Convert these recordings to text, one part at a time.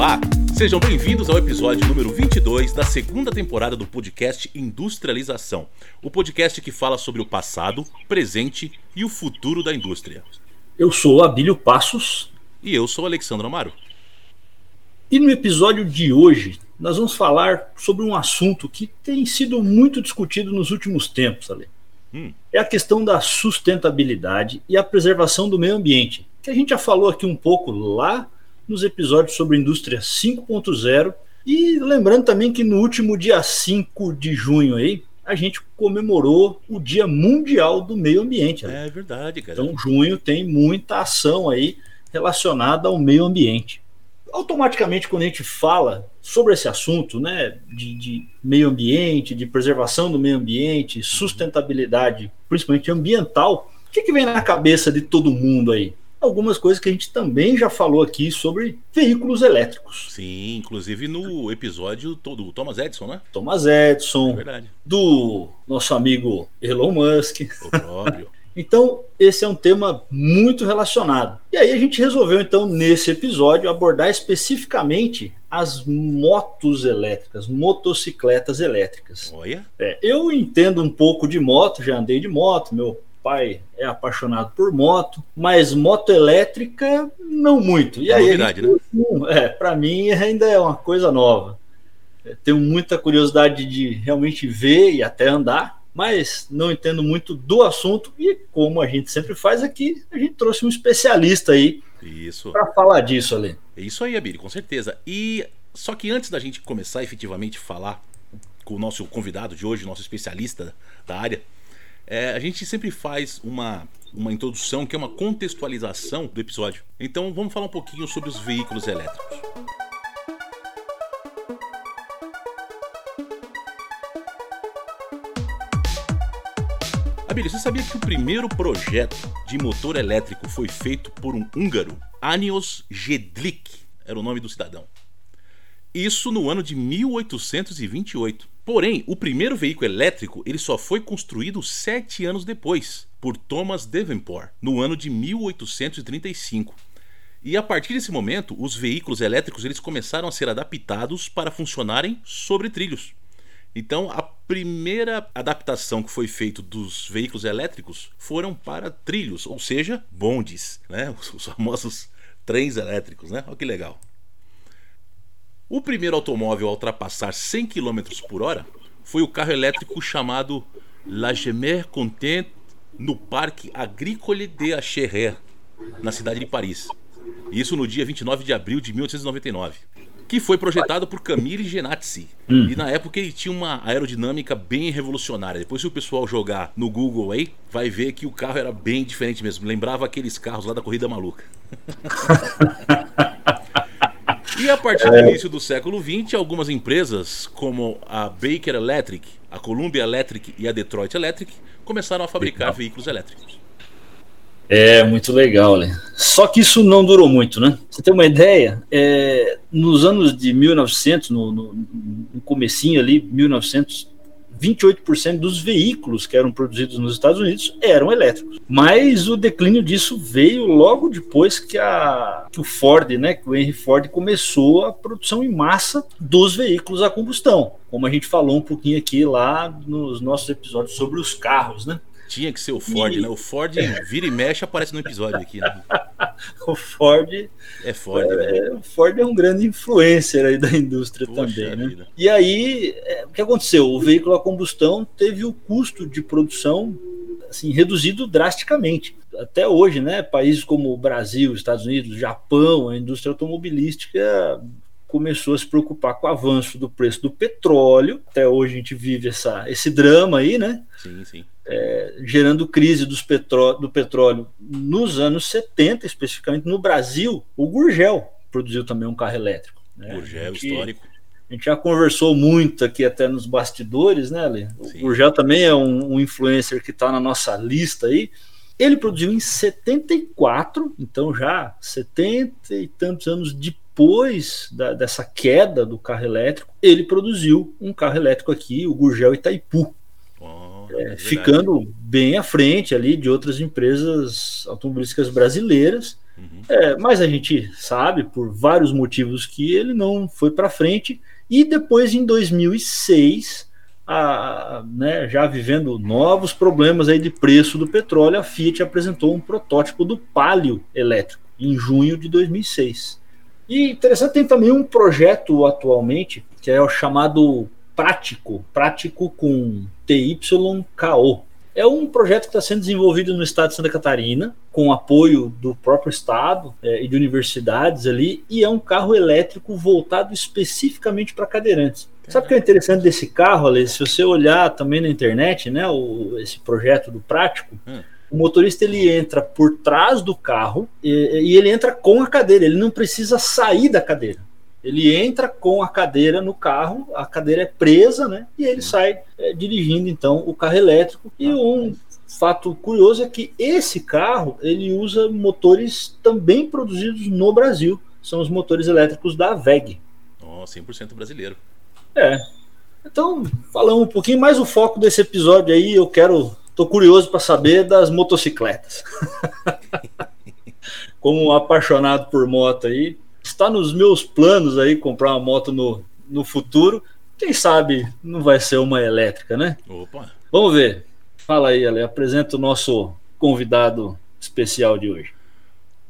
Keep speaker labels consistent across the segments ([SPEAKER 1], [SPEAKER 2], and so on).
[SPEAKER 1] Olá, sejam bem-vindos ao episódio número 22 da segunda temporada do podcast Industrialização, o podcast que fala sobre o passado, presente e o futuro da indústria.
[SPEAKER 2] Eu sou Abílio Passos.
[SPEAKER 1] E eu sou Alexandre Amaro.
[SPEAKER 2] E no episódio de hoje, nós vamos falar sobre um assunto que tem sido muito discutido nos últimos tempos, Ale. Hum. É a questão da sustentabilidade e a preservação do meio ambiente, que a gente já falou aqui um pouco lá nos episódios sobre indústria 5.0. E lembrando também que no último dia 5 de junho aí, a gente comemorou o Dia Mundial do Meio Ambiente.
[SPEAKER 1] Né? É verdade, cara.
[SPEAKER 2] Então, junho tem muita ação aí relacionada ao meio ambiente. Automaticamente, quando a gente fala sobre esse assunto, né, de, de meio ambiente, de preservação do meio ambiente, sustentabilidade, principalmente ambiental, o que, que vem na cabeça de todo mundo aí? Algumas coisas que a gente também já falou aqui sobre veículos elétricos.
[SPEAKER 1] Sim, inclusive no episódio do Thomas Edison, né?
[SPEAKER 2] Thomas Edison, é do nosso amigo Elon Musk.
[SPEAKER 1] O próprio.
[SPEAKER 2] Então, esse é um tema muito relacionado. E aí a gente resolveu, então, nesse episódio, abordar especificamente as motos elétricas, motocicletas elétricas.
[SPEAKER 1] Olha.
[SPEAKER 2] É, eu entendo um pouco de moto, já andei de moto, meu pai é apaixonado por moto, mas moto elétrica não muito. E
[SPEAKER 1] é
[SPEAKER 2] aí,
[SPEAKER 1] novidade, né?
[SPEAKER 2] É, para mim ainda é uma coisa nova. Tenho muita curiosidade de realmente ver e até andar, mas não entendo muito do assunto e como a gente sempre faz aqui, a gente trouxe um especialista aí para falar disso ali.
[SPEAKER 1] É isso aí, Abiri, com certeza. E só que antes da gente começar efetivamente falar com o nosso convidado de hoje, nosso especialista da área, é, a gente sempre faz uma, uma introdução que é uma contextualização do episódio. Então vamos falar um pouquinho sobre os veículos elétricos. Abílio, você sabia que o primeiro projeto de motor elétrico foi feito por um húngaro? Anios Jedlik era o nome do cidadão. Isso no ano de 1828. Porém, o primeiro veículo elétrico ele só foi construído sete anos depois, por Thomas Davenport, no ano de 1835. E a partir desse momento, os veículos elétricos eles começaram a ser adaptados para funcionarem sobre trilhos. Então, a primeira adaptação que foi feita dos veículos elétricos foram para trilhos, ou seja, bondes, né? os famosos trens elétricos. Né? Olha que legal. O primeiro automóvel a ultrapassar 100 km por hora foi o carro elétrico chamado La Gemer Content no Parque Agricole de Acherer, na cidade de Paris. Isso no dia 29 de abril de 1899. Que foi projetado por Camille Genazzi. Hum. E na época ele tinha uma aerodinâmica bem revolucionária. Depois, se o pessoal jogar no Google aí, vai ver que o carro era bem diferente mesmo. Lembrava aqueles carros lá da Corrida Maluca. E a partir do início do século XX, algumas empresas, como a Baker Electric, a Columbia Electric e a Detroit Electric, começaram a fabricar legal. veículos elétricos.
[SPEAKER 2] É, muito legal, né? Só que isso não durou muito, né? Você tem uma ideia? É, nos anos de 1900, no, no, no comecinho ali, 1900, 28% dos veículos que eram produzidos nos Estados Unidos eram elétricos. Mas o declínio disso veio logo depois que, a, que o Ford, né, que o Henry Ford começou a produção em massa dos veículos a combustão. Como a gente falou um pouquinho aqui lá nos nossos episódios sobre os carros, né?
[SPEAKER 1] Tinha que ser o Ford, e... né? O Ford vira e mexe aparece no episódio aqui, né?
[SPEAKER 2] o Ford
[SPEAKER 1] é Ford,
[SPEAKER 2] é, né? O Ford é um grande influencer aí da indústria também, né? E aí, é, o que aconteceu? O veículo a combustão teve o custo de produção assim reduzido drasticamente. Até hoje, né? Países como o Brasil, Estados Unidos, Japão, a indústria automobilística começou a se preocupar com o avanço do preço do petróleo. Até hoje a gente vive essa, esse drama aí, né?
[SPEAKER 1] Sim, sim.
[SPEAKER 2] É, gerando crise petró do petróleo nos anos 70, especificamente no Brasil. O Gurgel produziu também um carro elétrico.
[SPEAKER 1] Né? Gurgel, gente, histórico.
[SPEAKER 2] A gente já conversou muito aqui até nos bastidores, né, Lê? O Gurgel também é um, um influencer que está na nossa lista aí. Ele produziu em 74, então já 70 e tantos anos depois depois da, dessa queda do carro elétrico, ele produziu um carro elétrico aqui, o Gurgel Itaipu. Oh. é, ficando bem à frente ali de outras empresas automobilísticas brasileiras. Uhum. É, mas a gente sabe, por vários motivos, que ele não foi para frente. E depois, em 2006, a, né, já vivendo novos problemas aí de preço do petróleo, a Fiat apresentou um protótipo do Palio elétrico em junho de 2006. E interessante, tem também um projeto atualmente que é o chamado Prático, Prático com TYKO. É um projeto que está sendo desenvolvido no estado de Santa Catarina, com apoio do próprio estado é, e de universidades ali, e é um carro elétrico voltado especificamente para cadeirantes. Sabe o que é interessante desse carro, Ale? Se você olhar também na internet, né, o, esse projeto do Prático, hum. o motorista ele entra por trás do carro e, e ele entra com a cadeira, ele não precisa sair da cadeira. Ele entra com a cadeira no carro, a cadeira é presa, né? E ele sai é, dirigindo então o carro elétrico. E ah, um fato curioso é que esse carro ele usa motores também produzidos no Brasil. São os motores elétricos da VEG.
[SPEAKER 1] Oh, 100% brasileiro.
[SPEAKER 2] É. Então, falando um pouquinho mais o foco desse episódio aí, eu quero, tô curioso para saber das motocicletas. Como um apaixonado por moto aí, está nos meus planos aí comprar uma moto no, no futuro. Quem sabe não vai ser uma elétrica, né?
[SPEAKER 1] Opa.
[SPEAKER 2] Vamos ver. Fala aí, Ale. Apresenta o nosso convidado especial de hoje.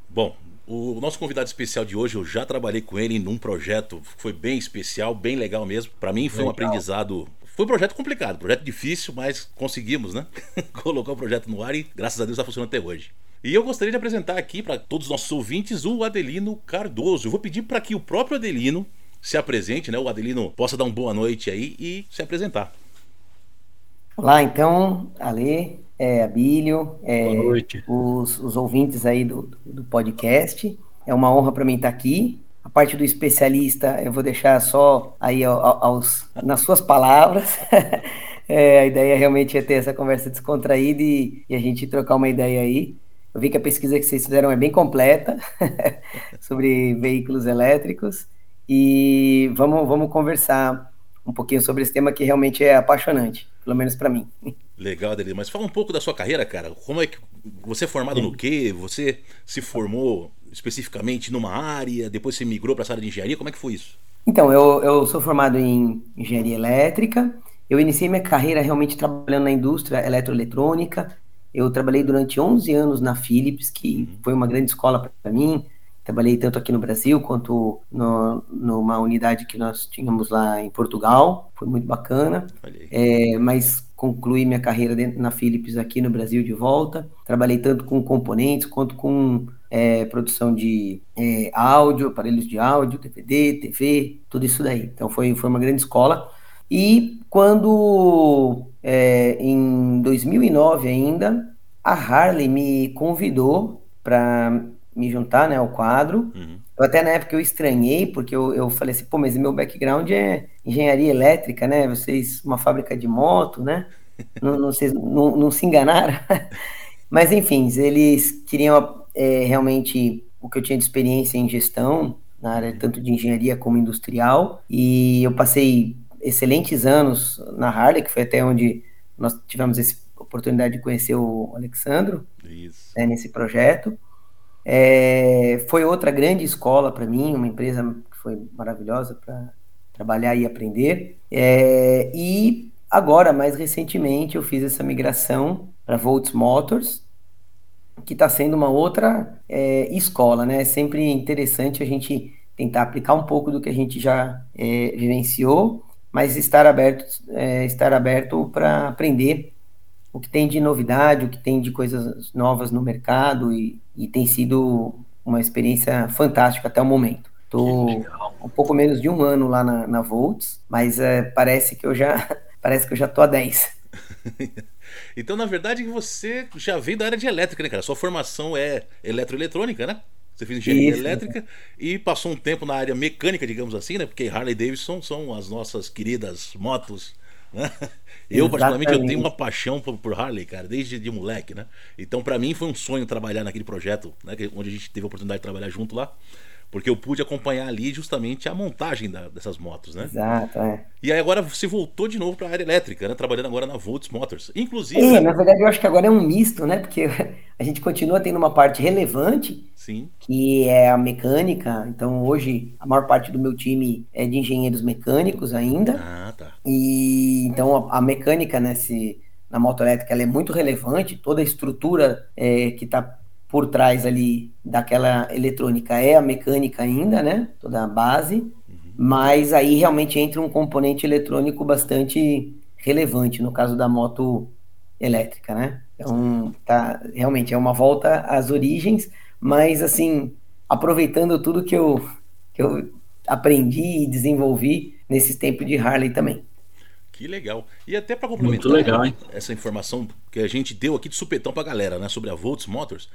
[SPEAKER 1] Bom, o nosso convidado especial de hoje, eu já trabalhei com ele num projeto, foi bem especial, bem legal mesmo. Para mim foi legal. um aprendizado foi um projeto complicado, projeto difícil, mas conseguimos, né? Colocar o projeto no ar e graças a Deus está funcionando até hoje. E eu gostaria de apresentar aqui para todos os nossos ouvintes o Adelino Cardoso. Eu vou pedir para que o próprio Adelino se apresente, né? O Adelino possa dar uma boa noite aí e se apresentar.
[SPEAKER 3] Olá, então, Ale, é, Abílio, é, boa noite. Os, os ouvintes aí do, do podcast. É uma honra para mim estar aqui. A parte do especialista eu vou deixar só aí aos, nas suas palavras. é, a ideia realmente é ter essa conversa descontraída e, e a gente trocar uma ideia aí. Eu vi que a pesquisa que vocês fizeram é bem completa sobre veículos elétricos e vamos, vamos conversar um pouquinho sobre esse tema que realmente é apaixonante, pelo menos para mim.
[SPEAKER 1] Legal, Adeli. Mas fala um pouco da sua carreira, cara. Como é que você é formado Sim. no quê? Você se formou especificamente numa área, depois você migrou para essa área de engenharia? Como é que foi isso?
[SPEAKER 3] Então, eu, eu sou formado em engenharia elétrica. Eu iniciei minha carreira realmente trabalhando na indústria eletroeletrônica. Eu trabalhei durante 11 anos na Philips, que uhum. foi uma grande escola para mim. Trabalhei tanto aqui no Brasil quanto no, numa unidade que nós tínhamos lá em Portugal. Foi muito bacana. É, mas concluí minha carreira dentro, na Philips aqui no Brasil de volta. Trabalhei tanto com componentes quanto com é, produção de é, áudio, aparelhos de áudio, DVD, TV, tudo isso daí. Então foi, foi uma grande escola. E quando, é, em 2009 ainda, a Harley me convidou para me juntar né, ao quadro. Uhum. Eu até na época eu estranhei, porque eu, eu falei assim, pô, mas meu background é engenharia elétrica, né? Vocês, uma fábrica de moto, né? não, não, vocês não, não se enganaram. mas enfim, eles queriam é, realmente o que eu tinha de experiência em gestão, na área tanto de engenharia como industrial, e eu passei excelentes anos na Harley, que foi até onde nós tivemos essa oportunidade de conhecer o Alexandro né, nesse projeto. É, foi outra grande escola para mim, uma empresa que foi maravilhosa para trabalhar e aprender. É, e agora, mais recentemente, eu fiz essa migração para Volts Motors, que está sendo uma outra é, escola, né? É sempre interessante a gente tentar aplicar um pouco do que a gente já é, vivenciou mas estar aberto, é, estar aberto para aprender o que tem de novidade, o que tem de coisas novas no mercado e, e tem sido uma experiência fantástica até o momento. Estou um pouco menos de um ano lá na, na Volts, mas é, parece que eu já parece que eu já tô a 10.
[SPEAKER 1] então, na verdade, você já veio da área de elétrica, né, cara? Sua formação é eletroeletrônica, né? Você fez engenharia Isso. elétrica e passou um tempo na área mecânica, digamos assim, né? Porque Harley Davidson são as nossas queridas motos. Né? Eu, particularmente, eu tenho uma paixão por, por, Harley, cara, desde de moleque, né? Então, para mim, foi um sonho trabalhar naquele projeto, né? Onde a gente teve a oportunidade de trabalhar junto lá. Porque eu pude acompanhar ali justamente a montagem da, dessas motos, né?
[SPEAKER 3] Exato, é.
[SPEAKER 1] E aí agora você voltou de novo para a área elétrica, né? Trabalhando agora na Volts Motors. Inclusive.
[SPEAKER 3] É, na verdade eu acho que agora é um misto, né? Porque a gente continua tendo uma parte relevante,
[SPEAKER 1] Sim.
[SPEAKER 3] que é a mecânica. Então hoje a maior parte do meu time é de engenheiros mecânicos ainda.
[SPEAKER 1] Ah, tá.
[SPEAKER 3] E então a, a mecânica nesse, na moto elétrica ela é muito relevante, toda a estrutura é, que está por trás ali daquela eletrônica é a mecânica ainda, né? Toda a base, mas aí realmente entra um componente eletrônico bastante relevante no caso da moto elétrica, né? Então, tá, realmente é uma volta às origens, mas assim, aproveitando tudo que eu, que eu aprendi e desenvolvi nesse tempo de Harley também.
[SPEAKER 1] Que legal. E até para complementar
[SPEAKER 2] Muito legal, hein?
[SPEAKER 1] essa informação que a gente deu aqui de supetão pra galera, né, sobre a Volts Motors.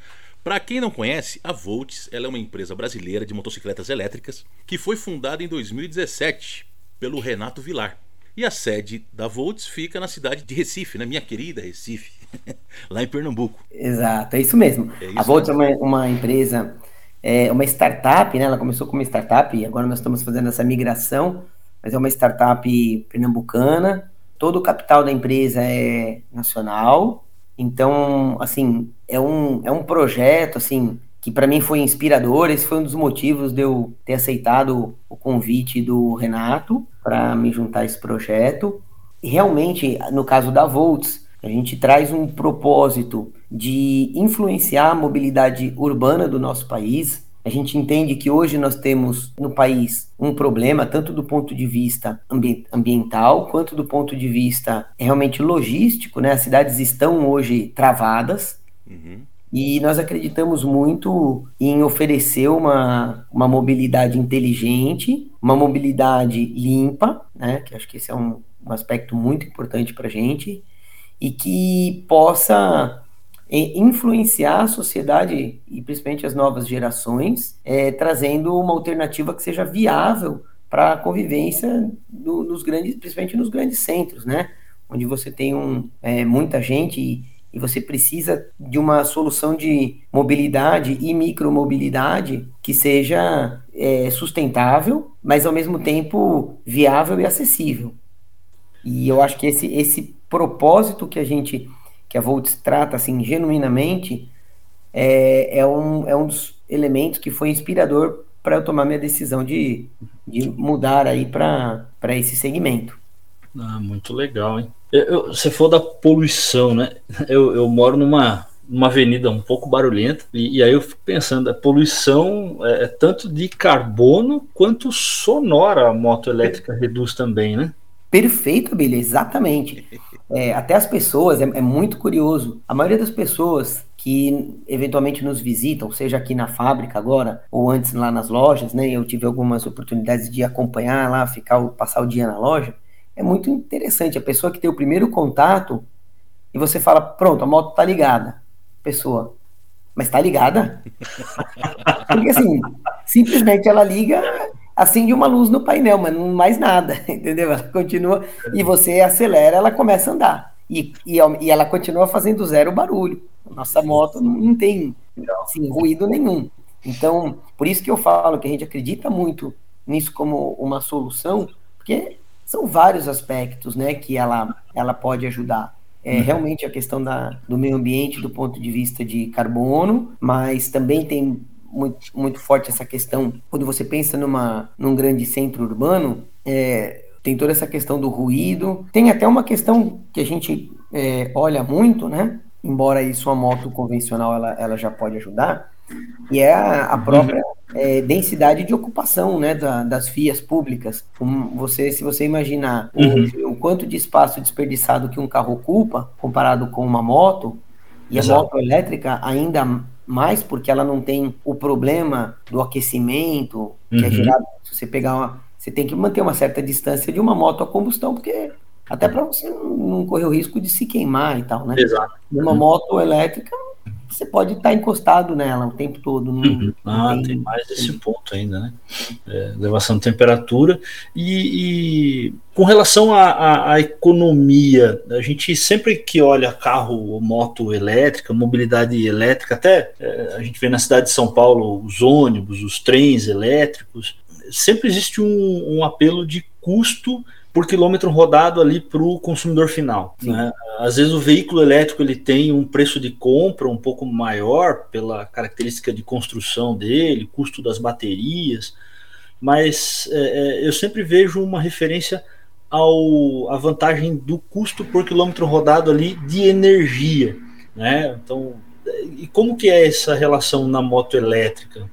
[SPEAKER 1] Para quem não conhece, a Volts é uma empresa brasileira de motocicletas elétricas que foi fundada em 2017 pelo Renato Vilar. E a sede da Volts fica na cidade de Recife, né, minha querida Recife, lá em Pernambuco.
[SPEAKER 3] Exato, é isso mesmo.
[SPEAKER 1] É isso
[SPEAKER 3] a Volt é uma, uma empresa, é uma startup, né? Ela começou como startup e agora nós estamos fazendo essa migração, mas é uma startup pernambucana. Todo o capital da empresa é nacional. Então, assim, é um, é um projeto, assim, que para mim foi inspirador. Esse foi um dos motivos de eu ter aceitado o convite do Renato para me juntar a esse projeto. E realmente, no caso da Volts, a gente traz um propósito de influenciar a mobilidade urbana do nosso país. A gente entende que hoje nós temos no país um problema, tanto do ponto de vista ambi ambiental, quanto do ponto de vista realmente logístico, né? As cidades estão hoje travadas.
[SPEAKER 1] Uhum.
[SPEAKER 3] E nós acreditamos muito em oferecer uma, uma mobilidade inteligente, uma mobilidade limpa, né? Que acho que esse é um, um aspecto muito importante para a gente, e que possa é, influenciar a sociedade e principalmente as novas gerações, é, trazendo uma alternativa que seja viável para a convivência do, nos grandes, principalmente nos grandes centros, né? Onde você tem um, é, muita gente e, você precisa de uma solução de mobilidade e micromobilidade que seja é, sustentável, mas ao mesmo tempo viável e acessível. E eu acho que esse, esse propósito que a gente, que a Volts trata assim genuinamente, é, é, um, é um dos elementos que foi inspirador para eu tomar minha decisão de, de mudar aí para esse segmento.
[SPEAKER 2] Ah, muito legal, hein? Eu, você falou da poluição, né? Eu, eu moro numa, numa avenida um pouco barulhenta, e, e aí eu fico pensando, a poluição é, é tanto de carbono quanto sonora a moto elétrica reduz também, né?
[SPEAKER 3] Perfeito, Billy, exatamente. É, até as pessoas, é, é, muito curioso, a maioria das pessoas que eventualmente nos visitam, seja aqui na fábrica agora, ou antes lá nas lojas, né? Eu tive algumas oportunidades de acompanhar lá, ficar, passar o dia na loja. É muito interessante. A pessoa que tem o primeiro contato e você fala, pronto, a moto tá ligada. Pessoa, mas tá ligada? Porque assim, simplesmente ela liga acende uma luz no painel, mas não mais nada, entendeu? Ela continua e você acelera, ela começa a andar. E, e, e ela continua fazendo zero barulho. Nossa moto não tem assim, ruído nenhum. Então, por isso que eu falo que a gente acredita muito nisso como uma solução, porque são vários aspectos né, que ela, ela pode ajudar. É realmente a questão da, do meio ambiente do ponto de vista de carbono, mas também tem muito, muito forte essa questão, quando você pensa numa, num grande centro urbano, é, tem toda essa questão do ruído, tem até uma questão que a gente é, olha muito, né? Embora isso a moto convencional ela, ela já pode ajudar, e é a, a própria é, densidade de ocupação né, da, das vias públicas. Um, você, se você imaginar uhum. o, o, quanto de espaço desperdiçado que um carro ocupa comparado com uma moto, e Exato. a moto elétrica ainda mais porque ela não tem o problema do aquecimento que é uhum. é gerado. Se você pegar uma, você tem que manter uma certa distância de uma moto a combustão, porque até para você não correr o risco de se queimar e tal, né?
[SPEAKER 2] Exato.
[SPEAKER 3] Uma uhum. moto elétrica, você pode estar encostado nela o tempo todo. Não,
[SPEAKER 2] uhum. Ah, tem, tem, mais esse ponto ainda, né? É, elevação de temperatura. E, e com relação à economia, a gente sempre que olha carro ou moto elétrica, mobilidade elétrica, até é, a gente vê na cidade de São Paulo os ônibus, os trens elétricos, sempre existe um, um apelo de custo por quilômetro rodado ali para o consumidor final. Né? Às vezes o veículo elétrico ele tem um preço de compra um pouco maior pela característica de construção dele, custo das baterias, mas é, é eu sempre vejo uma referência ao a vantagem do custo por quilômetro rodado ali de energia, né? Então, e como que é essa relação na moto elétrica?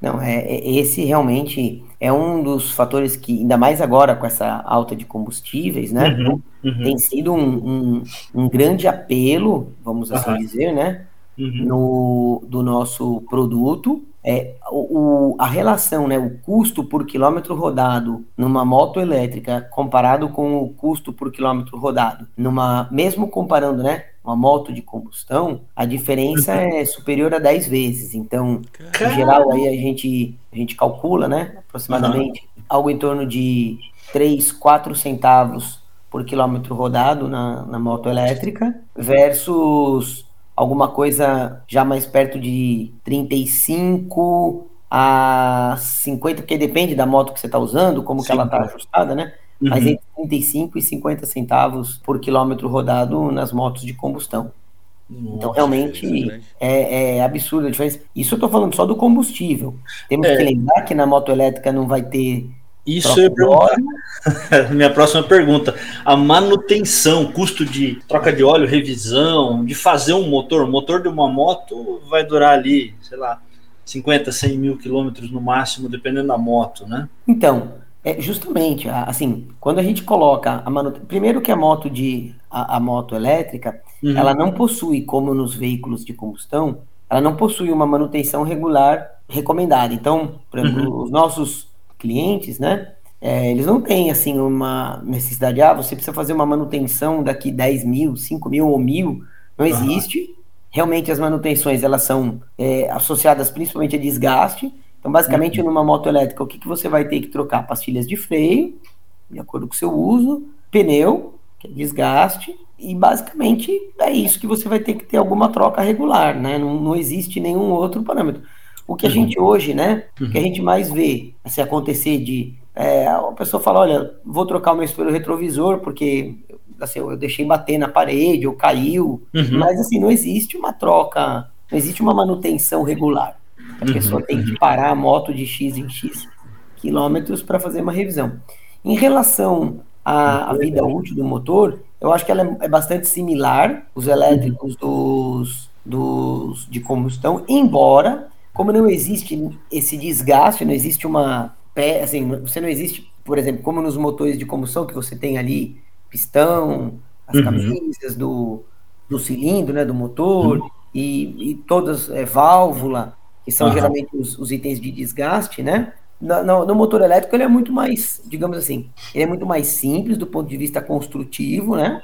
[SPEAKER 3] Não, é, é, esse realmente é um dos fatores que, ainda mais agora com essa alta de combustíveis, né? Uhum, uhum. Tem sido um, um, um, grande apelo, vamos assim uhum. dizer, né? Uhum. No, do nosso produto. É, o, a relação, né, o custo por quilômetro rodado numa moto elétrica comparado com o custo por quilômetro rodado numa, mesmo comparando, né, uma moto de combustão, a diferença uhum. é superior a 10 vezes. Então, Caramba. em geral, aí a gente, a gente calcula, né? Aproximadamente uhum. algo em torno de 3, 4 centavos por quilômetro rodado na, na moto elétrica, versus alguma coisa já mais perto de 35 a 50, porque depende da moto que você está usando, como Sim. que ela está ajustada, né? Uhum. mas entre 35 e 50 centavos por quilômetro rodado nas motos de combustão. Nossa, então, realmente é, é, absurda a diferença. Isso eu estou falando só do combustível. Temos é. que lembrar que na moto elétrica não vai ter.
[SPEAKER 2] Isso é minha próxima pergunta. A manutenção, custo de troca de óleo, revisão, de fazer um motor. O motor de uma moto vai durar ali, sei lá, 50, 100 mil quilômetros no máximo, dependendo da moto, né?
[SPEAKER 3] Então, é, justamente, assim, quando a gente coloca a manutenção. Primeiro que a moto de a, a moto elétrica, uhum. ela não possui, como nos veículos de combustão, ela não possui uma manutenção regular recomendada. Então, por exemplo, uhum. os nossos clientes, né? É, eles não têm assim uma necessidade, ah, você precisa fazer uma manutenção daqui 10 mil, 5 mil ou mil. Não existe. Uhum. Realmente as manutenções elas são é, associadas principalmente a desgaste então, basicamente, uhum. numa moto elétrica, o que, que você vai ter que trocar? Pastilhas de freio, de acordo com o seu uso, pneu, que é desgaste, e basicamente é isso que você vai ter que ter alguma troca regular, né? Não, não existe nenhum outro parâmetro. O que a uhum. gente hoje, né? Uhum. O que a uhum. gente mais vê se acontecer de é, a pessoa fala, olha, vou trocar o meu espelho retrovisor porque assim, eu deixei bater na parede ou caiu, uhum. mas assim não existe uma troca, não existe uma manutenção regular. A uhum, pessoa tem que parar a moto de X em X quilômetros para fazer uma revisão. Em relação à, à, vida útil do motor, eu acho que ela é, é bastante similar, os elétricos dos, dos de combustão, embora, como não existe esse desgaste, não existe uma assim, você não existe, por exemplo, como nos motores de combustão, que você tem ali pistão, as uhum. camisas do, do cilindro, né, do motor, uhum. e, e todas, é, válvula, que são uhum. geralmente os, os, itens de desgaste, né? No, no, no, motor elétrico ele é muito mais, digamos assim, ele é muito mais simples do ponto de vista construtivo, né?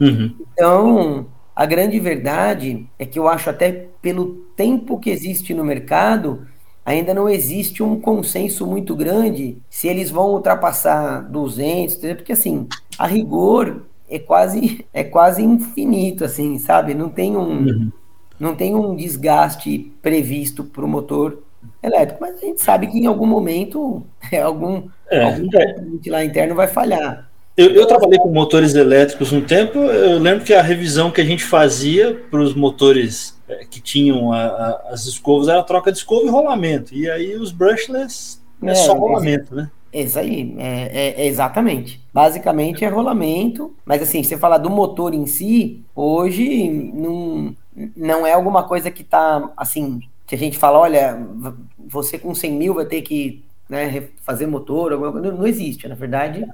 [SPEAKER 3] Uhum. Então, a grande verdade é que eu acho até pelo tempo que existe no mercado, ainda não existe um consenso muito grande se eles vão ultrapassar 200, porque assim, a rigor é quase é quase infinito, assim, sabe? Não tem um, uhum não tem um desgaste previsto para o motor elétrico, mas a gente sabe que em algum momento é, algum, é, algum é. lá interno vai falhar.
[SPEAKER 2] Eu, eu, trabalhei com motores elétricos um tempo, eu lembro que a revisão que a gente fazia para os motores é, que tinham a, a, as escovas era troca de escova e rolamento, e aí os brushless é, é só rolamento, né?
[SPEAKER 3] Isso aí, é, é, é, exatamente. Basicamente é rolamento, mas assim, você falar do motor em si, hoje não, não é alguma coisa que tá assim, que a gente fala, olha, você com 100 mil vai ter que né, fazer motor, alguma coisa. Não, não existe, na verdade.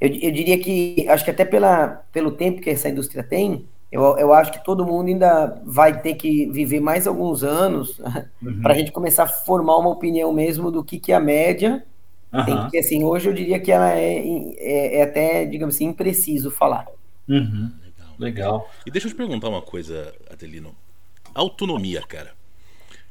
[SPEAKER 3] Eu, eu diria que, acho que até pela, pelo tempo que essa indústria tem, eu, eu acho que todo mundo ainda vai ter que viver mais alguns anos uhum. para a gente começar a formar uma opinião mesmo do que, que é a média Uhum. Tem que, assim, hoje eu diria que ela é, é, é até, digamos assim, impreciso falar.
[SPEAKER 2] Uhum. Legal.
[SPEAKER 1] E deixa eu te perguntar uma coisa, Adelino. autonomia, cara.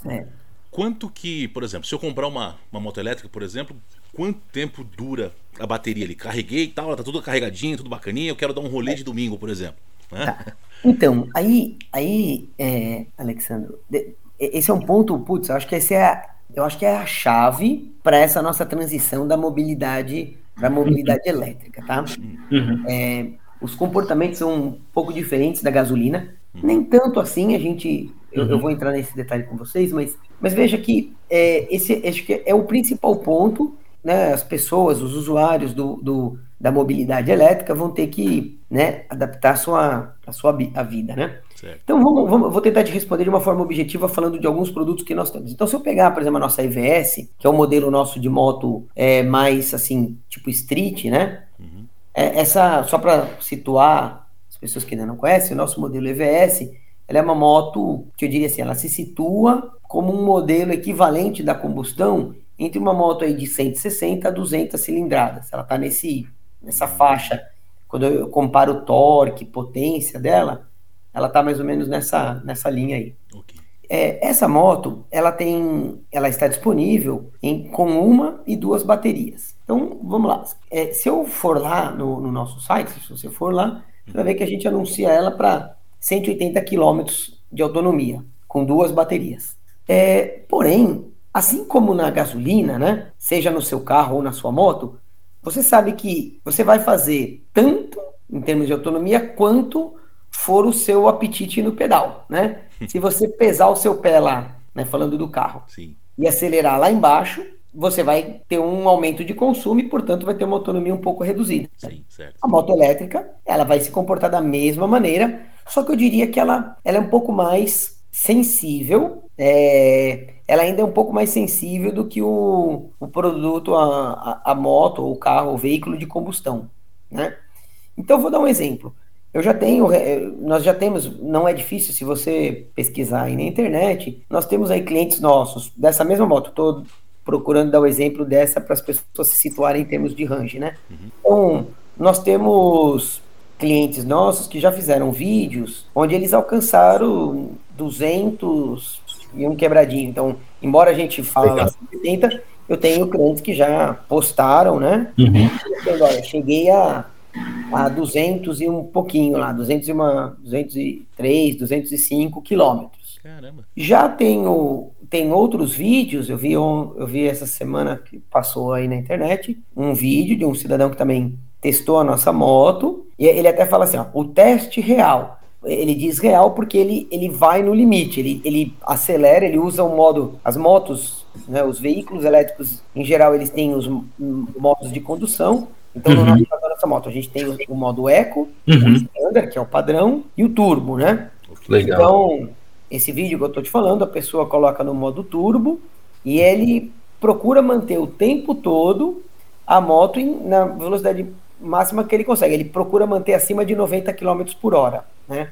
[SPEAKER 3] É.
[SPEAKER 1] Quanto que, por exemplo, se eu comprar uma, uma moto elétrica, por exemplo, quanto tempo dura a bateria ali? Carreguei e tal, ela tá tudo carregadinha, tudo bacaninha, eu quero dar um rolê de domingo, por exemplo. Né?
[SPEAKER 3] Tá. Então, aí, aí é, Alexandre, esse é um ponto, putz, eu acho que esse é, eu acho que é a chave para essa nossa transição da mobilidade para mobilidade elétrica, tá? Uhum. É, os comportamentos são um pouco diferentes da gasolina, nem tanto assim a gente, eu, eu, uhum. vou entrar nesse detalhe com vocês, mas, mas veja que é, esse acho que é o principal ponto, né? As pessoas, os usuários do, do da mobilidade elétrica vão ter que né, adaptar a sua, a sua a vida, né? Certo. Então vamos, vamos, vou tentar te responder de uma forma objetiva falando de alguns produtos que nós temos. Então se eu pegar, por exemplo, a nossa EVS, que é o modelo nosso de moto é, mais assim, tipo street, né? Uhum. É, essa, só para situar as pessoas que ainda não conhecem, o nosso modelo EVS, ela é uma moto que eu diria assim, ela se situa como um modelo equivalente da combustão entre uma moto aí de 160 a 200 cilindradas. Ela está nesse nessa faixa, quando eu comparo o torque, potência dela, ela está mais ou menos nessa, nessa linha aí. Okay. É, essa moto, ela tem, ela está disponível em, com uma e duas baterias. Então, vamos lá. É, se eu for lá no, no, nosso site, se você for lá, você vai ver que a gente anuncia ela para 180 quilômetros de autonomia, com duas baterias. É, porém, assim como na gasolina, né, seja no seu carro ou na sua moto, você sabe que você vai fazer tanto em termos de autonomia quanto for o seu apetite no pedal, né? Se você pesar o seu pé lá, né, falando do carro, Sim. e acelerar lá embaixo, você vai ter um aumento de consumo e, portanto, vai ter uma autonomia um pouco reduzida. Sim, a moto elétrica, ela vai se comportar da mesma maneira, só que eu diria que ela, ela é um pouco mais sensível, é, ela ainda é um pouco mais sensível do que o, o produto, a, a, a moto, o carro, o veículo de combustão, né? Então, vou dar um exemplo. Eu já tenho, nós já temos, não é difícil se você pesquisar aí na internet, nós temos aí clientes nossos dessa mesma moto. Estou procurando dar o exemplo dessa para as pessoas se situarem em termos de range, né? Uhum. Então, nós temos clientes nossos que já fizeram vídeos onde eles alcançaram 200 e um quebradinho. Então, embora a gente fale 80, eu tenho clientes que já postaram, né? Uhum. Olha, cheguei a, a 200 e um pouquinho lá, 200 e uma, 203, 205 quilômetros. Caramba. Já tenho tem outros vídeos, eu vi, um, eu vi essa semana que passou aí na internet, um vídeo de um cidadão que também testou a nossa moto, e ele até fala assim, ó, o teste real ele diz real porque ele, ele vai no limite, ele, ele acelera, ele usa o modo, as motos, né, os veículos elétricos em geral eles têm os modos de condução, então uhum. no nosso, nossa moto a gente tem o, modo eco, uhum. o standard, que é o padrão, e o turbo, né? Legal. Então, esse vídeo que eu tô te falando, a pessoa coloca no modo turbo e ele procura manter o tempo todo a moto em, na velocidade máxima que ele consegue. Ele procura manter acima de 90 km por hora. Né?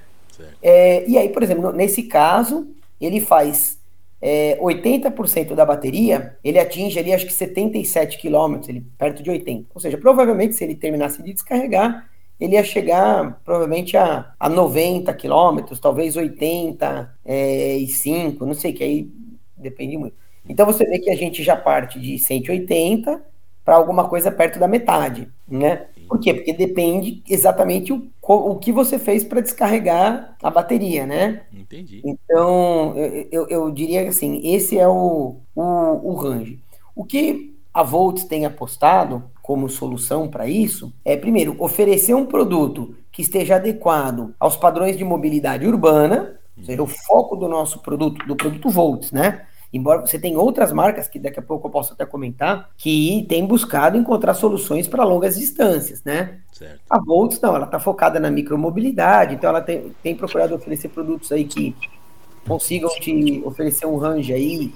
[SPEAKER 3] É, e aí, por exemplo, nesse caso, ele faz é, 80% da bateria, ele atinge ali acho que 77 km, ele, perto de 80. Ou seja, provavelmente se ele terminasse de descarregar, ele ia chegar provavelmente a, a 90 km, talvez 85, é, não sei, que aí depende muito. Então você vê que a gente já parte de 180 para alguma coisa perto da metade, né? Por quê? Porque depende exatamente o, o que você fez para descarregar a bateria, né? Entendi. Então, eu, eu diria que assim, esse é o, o, o range. O que a Volts tem apostado como solução para isso é, primeiro, oferecer um produto que esteja adequado aos padrões de mobilidade urbana, ou seja, o foco do nosso produto, do produto Volts, né? Embora você tenha outras marcas que daqui a pouco eu posso até comentar, que tem buscado encontrar soluções para longas distâncias, né? Certo. A Volts não, ela está focada na micromobilidade, então ela tem, tem procurado oferecer produtos aí que consigam te oferecer um range aí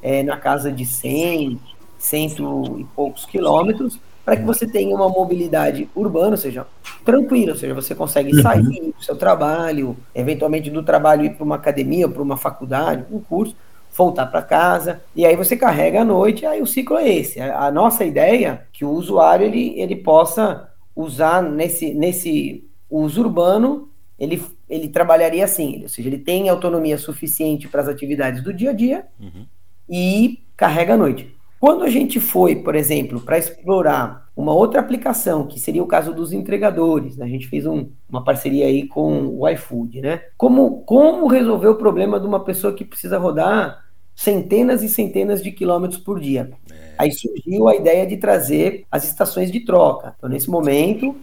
[SPEAKER 3] é, na casa de 100, cento e poucos quilômetros, para que você tenha uma mobilidade urbana, ou seja, tranquila, ou seja, você consegue uhum. sair do seu trabalho, eventualmente do trabalho ir para uma academia, para uma faculdade, um curso, voltar para casa, e aí você carrega à noite, aí o ciclo é esse. A, nossa ideia é que o usuário ele, ele possa usar nesse, nesse uso urbano, ele ele trabalharia assim, ou seja, ele tem autonomia suficiente para as atividades do dia a dia uhum. e carrega à noite. Quando a gente foi, por exemplo, para explorar uma outra aplicação, que seria o caso dos entregadores, né? a gente fez um, uma parceria aí com o iFood, né? Como, como resolver o problema de uma pessoa que precisa rodar centenas e centenas de quilômetros por dia? É. Aí surgiu a ideia de trazer as estações de troca. Então, nesse momento,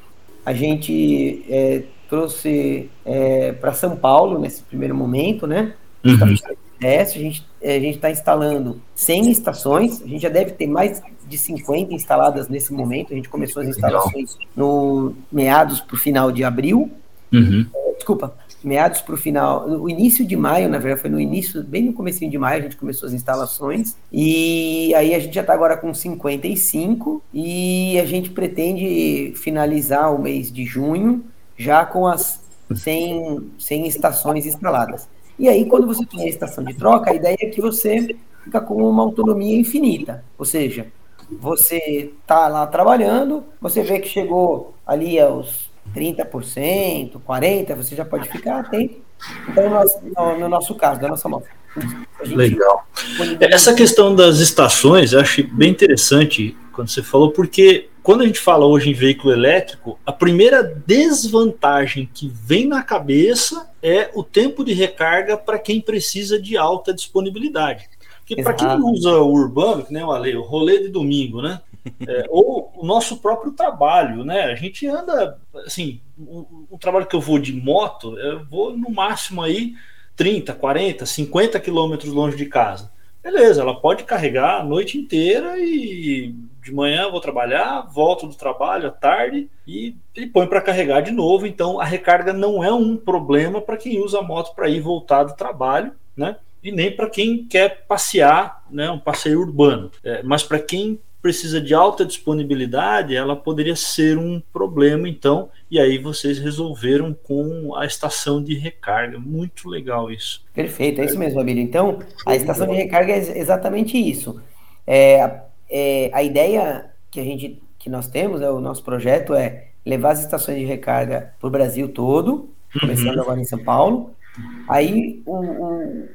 [SPEAKER 3] a gente é, trouxe é, para São Paulo, nesse primeiro momento, né? Uhum. A gente a gente está instalando 100 estações, a gente já deve ter mais de 50 instaladas nesse momento, a gente começou as instalações no meados para o final de abril, uhum. desculpa, meados para o final, o início de maio, na verdade, foi no início, bem no começo de maio, a gente começou as instalações, e aí a gente já está agora com 55, e a gente pretende finalizar o mês de junho já com as 100, 100 estações instaladas. E aí, quando você tem a estação de troca, a ideia é que você fica com uma autonomia infinita. Ou seja, você está lá trabalhando, você vê que chegou ali aos 30%, 40%, você já pode ficar atento. Então, no, no, nosso caso, da nossa moto.
[SPEAKER 2] Legal. Essa questão das estações, eu acho bem interessante quando você falou, porque quando a gente fala hoje em veículo elétrico, a primeira desvantagem que vem na cabeça é o tempo de recarga para quem precisa de alta disponibilidade. Porque para quem usa o urbano, que nem eu falei, o rolê de domingo, né? É, ou o nosso próprio trabalho, né? A gente anda, assim, o, o, trabalho que eu vou de moto, eu vou no máximo aí 30, 40, 50 quilômetros longe de casa. Beleza, ela pode carregar a noite inteira e de manhã vou trabalhar, volto do trabalho à tarde e, e põe para carregar de novo. Então a recarga não é um problema para quem usa a moto para ir voltar do trabalho, né? E nem para quem quer passear, né? Um passeio urbano. É, mas para quem precisa de alta disponibilidade, ela poderia ser um problema, então, e aí vocês resolveram com a estação de recarga. Muito legal isso.
[SPEAKER 3] Perfeito, é isso mesmo, Abílio. Então, a estação de recarga é exatamente isso. É, é, a ideia que a gente que nós temos, é, o nosso projeto é levar as estações de recarga para o Brasil todo, começando uhum. agora em São Paulo. Aí o, o,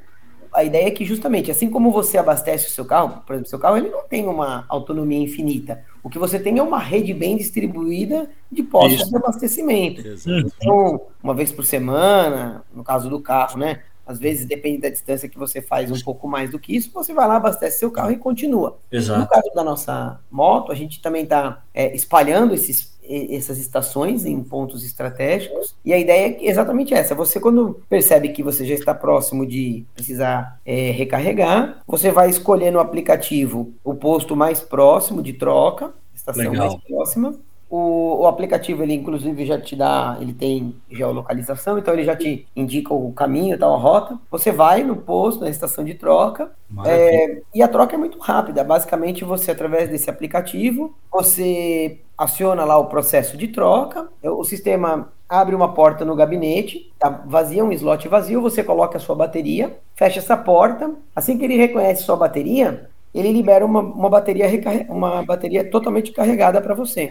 [SPEAKER 3] a ideia é que justamente, assim como você abastece o seu carro, por exemplo, seu carro ele não tem uma autonomia infinita. O que você tem é uma rede bem distribuída de postos de abastecimento. Então, uma vez por semana, no caso do carro, né? Às vezes, depende da distância que você faz um pouco mais do que isso, você vai lá, abastece seu carro e continua. Exato. No caso da nossa moto, a gente também está é, espalhando esses, essas estações em pontos estratégicos. E a ideia é exatamente essa: você, quando percebe que você já está próximo de precisar é, recarregar, você vai escolher no aplicativo o posto mais próximo de troca, estação Legal. mais próxima o, o, aplicativo, ele inclusive já te dá, ele tem geolocalização, então ele já te indica o caminho, tal, a rota. Você vai no posto, na estação de troca, é, e a troca é muito rápida. Basicamente, você, através desse aplicativo, você aciona lá o processo de troca, o sistema abre uma porta no gabinete, tá vazia, um slot vazio, você coloca a sua bateria, fecha essa porta, assim que ele reconhece sua bateria, ele libera uma, uma bateria uma bateria totalmente carregada para você.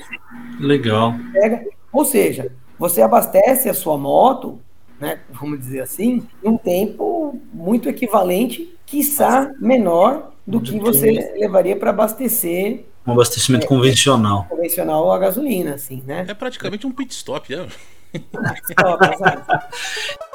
[SPEAKER 2] Legal.
[SPEAKER 3] Ou seja, você abastece a sua moto, né, vamos dizer assim, em um tempo muito equivalente, quiçá menor do que você levaria para abastecer
[SPEAKER 2] um abastecimento é, convencional.
[SPEAKER 3] Convencional a gasolina, assim, né?
[SPEAKER 1] É praticamente um pit stop, né?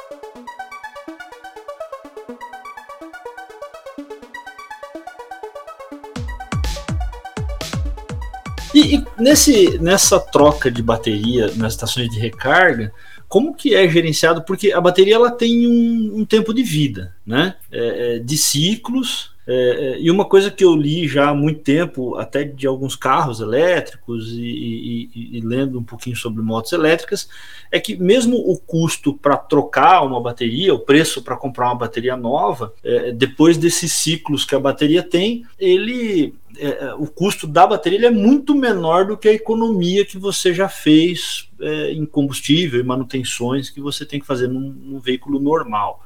[SPEAKER 2] E, e, nesse, nessa troca de bateria nas estações de recarga, como que é gerenciado? Porque a bateria ela tem um, um tempo de vida, né? É, é de ciclos. É, é, e uma coisa que eu li já há muito tempo, até de alguns carros elétricos e, e, e lendo um pouquinho sobre motos elétricas, é que mesmo o custo para trocar uma bateria, o preço para comprar uma bateria nova, é, depois desses ciclos que a bateria tem, ele é, é, o custo da bateria é muito menor do que a economia que você já fez é, em combustível e manutenções que você tem que fazer num, num veículo normal,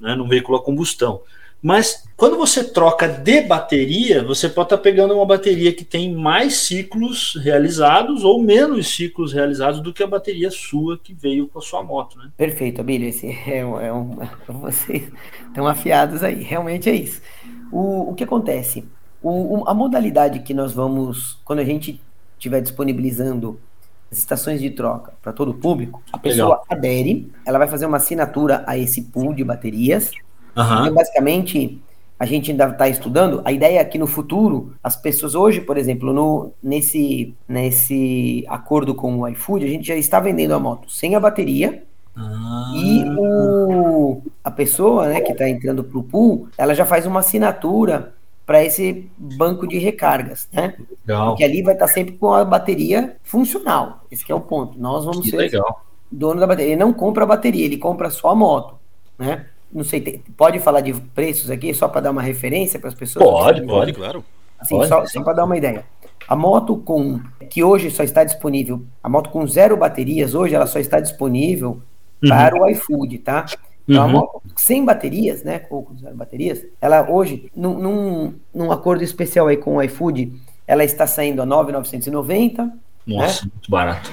[SPEAKER 2] né, num veículo a combustão. Mas quando você troca de bateria, você pode estar tá pegando uma bateria que tem mais ciclos realizados ou menos ciclos realizados do que a bateria sua que veio com a sua moto, né?
[SPEAKER 3] Perfeito, Abílio. Esse é um, é um, vocês estão afiados aí. Realmente é isso. O, o que acontece? O, a modalidade que nós vamos, quando a gente estiver disponibilizando as estações de troca para todo o público, a pessoa Legal. adere, ela vai fazer uma assinatura a esse pool de baterias. Uhum. Basicamente, a gente ainda está estudando. A ideia é que no futuro, as pessoas hoje, por exemplo, no, nesse, nesse acordo com o iFood, a gente já está vendendo a moto sem a bateria. Ah. E o, a pessoa né, que está entrando para o pool, ela já faz uma assinatura para esse banco de recargas, né? Legal. Porque ali vai estar tá sempre com a bateria funcional. Esse é o ponto. Nós vamos que ser legal. dono da bateria. Ele não compra a bateria, ele compra só a moto, né? Não sei, tem, pode falar de preços aqui só para dar uma referência para as pessoas?
[SPEAKER 1] Pode, pode, claro.
[SPEAKER 3] Assim, pode, só, só para dar uma ideia. A moto com que hoje só está disponível, a moto com zero baterias hoje ela só está disponível uhum. para o iFood, tá? Então, uhum. a moto sem baterias, né? Ou com zero baterias, ela hoje, num, num, num acordo especial aí com o iFood, ela está saindo a 9,990.
[SPEAKER 2] Nossa, né? muito barato.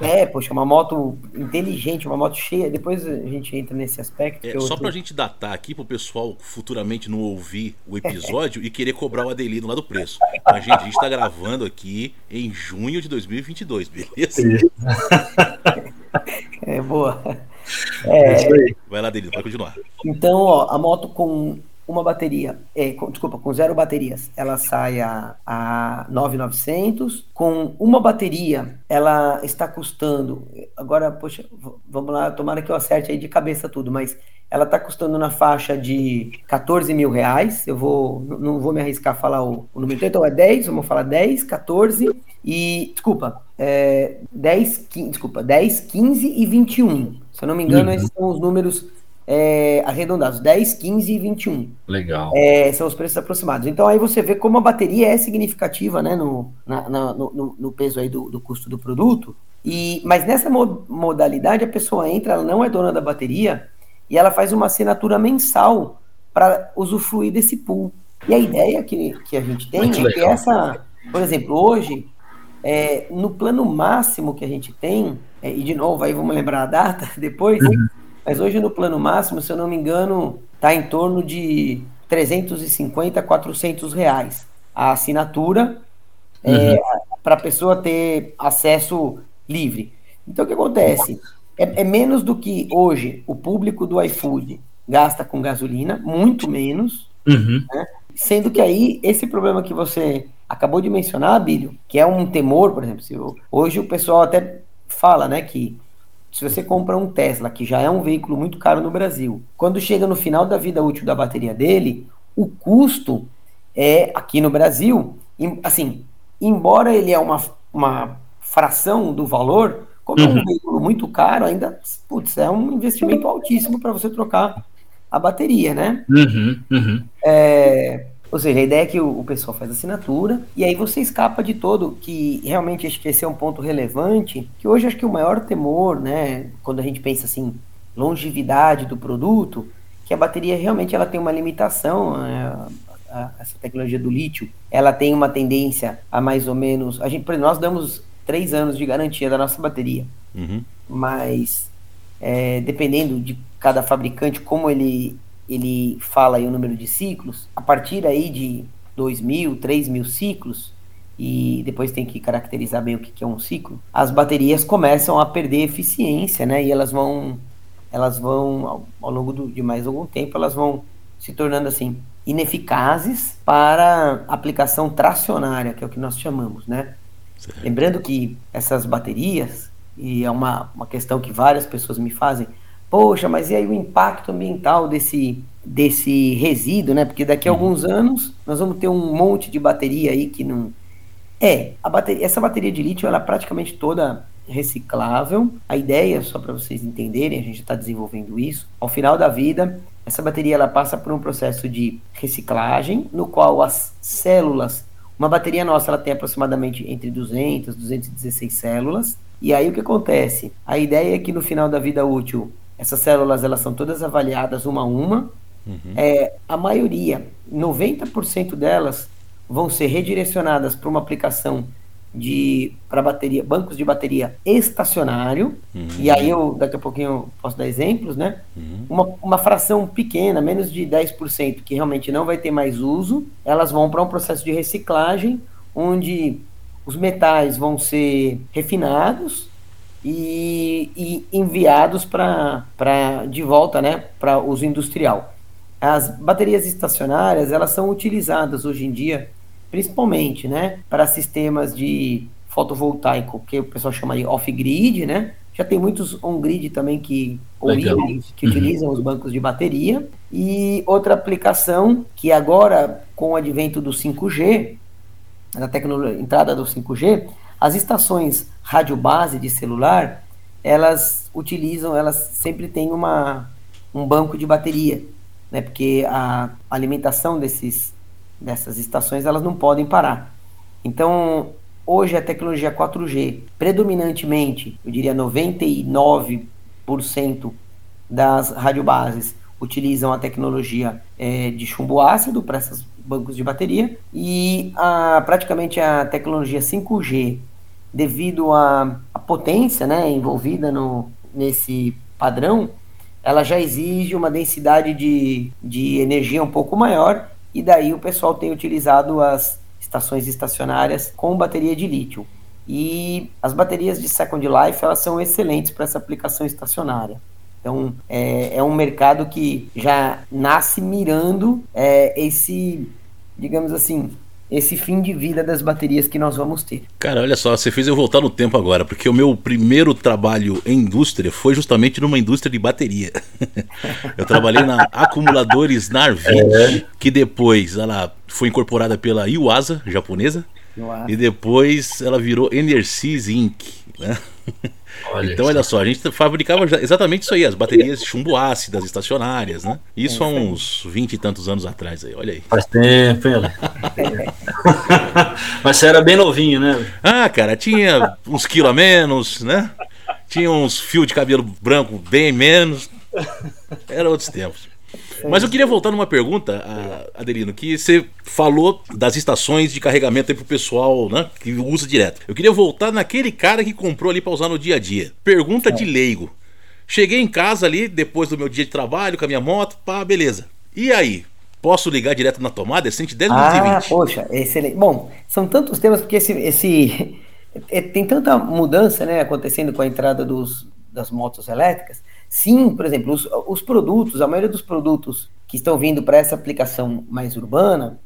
[SPEAKER 3] É, poxa, uma moto inteligente, uma moto cheia. Depois a gente entra nesse aspecto.
[SPEAKER 1] É, só pra gente datar aqui, pro pessoal futuramente não ouvir o episódio e querer cobrar o Adelino lá do preço. A gente, a gente tá gravando aqui em junho de 2022, beleza?
[SPEAKER 3] É, boa.
[SPEAKER 1] É, é Vai lá, Delino, pode continuar.
[SPEAKER 3] Então, ó, a moto com uma bateria, é, com, desculpa, com zero baterias, ela sai a, a 9,900. Com uma bateria, ela está custando. Agora, poxa, vamos lá, tomara que eu acerte aí de cabeça tudo, mas ela está custando na faixa de 14 mil reais. Eu vou, não vou me arriscar a falar o, o número, então é 10, vamos falar 10, 14 e, desculpa, é, 10, 15, desculpa, 10, 15 e 21. Se eu não me engano, uhum. esses são os números é, arredondados, 10, 15 e 21.
[SPEAKER 2] Legal.
[SPEAKER 3] É, são os preços aproximados. Então aí você vê como a bateria é significativa né, no, na, na, no, no, peso aí do, do, custo do produto. E, mas nessa modalidade a pessoa entra, ela não é dona da bateria e ela faz uma assinatura mensal para usufruir desse pool. E a ideia que, que a gente tem Muito é legal. que essa, por exemplo, hoje é, no plano máximo que a gente tem, é, e de novo, aí vamos lembrar a data depois, uhum. Mas hoje no plano máximo, se eu não me engano, está em torno de 350, 400 reais a assinatura é, uhum. é, para a pessoa ter acesso livre. Então, o que acontece? É, é, menos do que hoje o público do iFood gasta com gasolina, muito menos, uhum. né? sendo que aí esse problema que você acabou de mencionar, Bílio, que é um temor, por exemplo, eu, hoje o pessoal até fala, né, que se você compra um Tesla, que já é um veículo muito caro no Brasil, quando chega no final da vida útil da bateria dele, o custo é, aqui no Brasil, assim, embora ele é uma, uma fração do valor, como uhum. é um uhum. veículo muito caro, ainda, putz, é um investimento altíssimo para você trocar a bateria, né? Uhum, uhum. É, ou seja, a ideia é que o, o pessoal faz assinatura e aí você escapa de todo, que realmente acho que esse é um ponto relevante, que hoje acho que o maior temor, né, quando a gente pensa assim, longevidade do produto, que a bateria realmente ela tem uma limitação, né, essa tecnologia do lítio, ela tem uma tendência a mais ou menos, a gente, nós damos três anos de garantia da nossa bateria, uhum. mas é, dependendo de cada fabricante, como ele ele fala aí o número de ciclos, a partir aí de 2 mil, 3 mil ciclos, e depois tem que caracterizar bem o que é um ciclo, as baterias começam a perder eficiência, né? E elas vão, elas vão ao, ao longo do, de mais algum tempo, elas vão se tornando assim ineficazes para aplicação tracionária, que é o que nós chamamos, né? Certo. Lembrando que essas baterias, e é uma, uma questão que várias pessoas me fazem, poxa, mas e aí o impacto ambiental desse, desse resíduo, né? Porque daqui a uhum. alguns anos nós vamos ter um monte de bateria aí que não. É, a bateria, essa bateria de lítio ela é praticamente toda reciclável. A ideia, só para vocês entenderem, a gente está desenvolvendo isso. Ao final da vida, essa bateria ela passa por um processo de reciclagem, no qual as células, uma bateria nossa, ela tem aproximadamente entre 200 e 216 células. E aí o que acontece? A ideia é que no final da vida útil essas células elas são todas avaliadas uma a uma uhum. é, a maioria, 90% delas, vão ser redirecionadas para uma aplicação de para bateria, bancos de bateria estacionário, uhum. e aí eu daqui a pouquinho posso dar exemplos, né? Uhum. Uma, uma fração pequena, menos de 10%, que realmente não vai ter mais uso, elas vão para um processo de reciclagem, onde os metais vão ser refinados e, e enviados para de volta né, para uso industrial. As baterias estacionárias elas são utilizadas hoje em dia principalmente né, para sistemas de fotovoltaico, que o pessoal chama de off-grid, né? Já tem muitos on-grid também que, híbridos, que uhum. utilizam os bancos de bateria. E outra aplicação que agora, com o advento do 5G, da tecnologia, entrada do 5G, as estações rádio base de celular, elas utilizam, elas sempre têm uma, um banco de bateria, né? Porque a alimentação desses, dessas estações, elas não podem parar. Então, hoje a tecnologia 4G, predominantemente, eu diria 99% das radiobases utilizam a tecnologia é, de chumbo ácido para esses bancos de bateria e a, praticamente a tecnologia 5G, devido à potência né, envolvida no, nesse padrão, ela já exige uma densidade de, de energia um pouco maior e daí o pessoal tem utilizado as estações estacionárias com bateria de lítio. E as baterias de Second Life elas são excelentes para essa aplicação estacionária. Então, é, é um mercado que já nasce mirando é, esse, digamos assim, esse fim de vida das baterias que nós vamos ter.
[SPEAKER 1] Cara, olha só, você fez eu voltar no tempo agora, porque o meu primeiro trabalho em indústria foi justamente numa indústria de bateria. eu trabalhei na Acumuladores Narvin, é. que depois ela foi incorporada pela Iwasa, japonesa, e depois ela virou Enersys Inc. Né? Olha então, olha só, a gente fabricava exatamente isso aí, as baterias chumbo ácidas estacionárias, né? Isso há uns 20 e tantos anos atrás aí, olha aí.
[SPEAKER 2] Faz tempo, hein, Mas você era bem novinho, né?
[SPEAKER 1] Ah, cara, tinha uns quilos a menos, né? Tinha uns fios de cabelo branco bem menos. Era outros tempos. Mas eu queria voltar numa pergunta, Adelino, que você falou das estações de carregamento para o pessoal né, que usa direto. Eu queria voltar naquele cara que comprou ali para usar no dia a dia. Pergunta de leigo. Cheguei em casa ali, depois do meu dia de trabalho, com a minha moto, pá, beleza. E aí? Posso ligar direto na tomada? É 110
[SPEAKER 3] ah, poxa, excelente. Bom, são tantos temas, porque esse, esse é, tem tanta mudança né, acontecendo com a entrada dos, das motos elétricas, Sim, por exemplo, os, os produtos, a maioria dos produtos que estão vindo para essa aplicação mais urbana,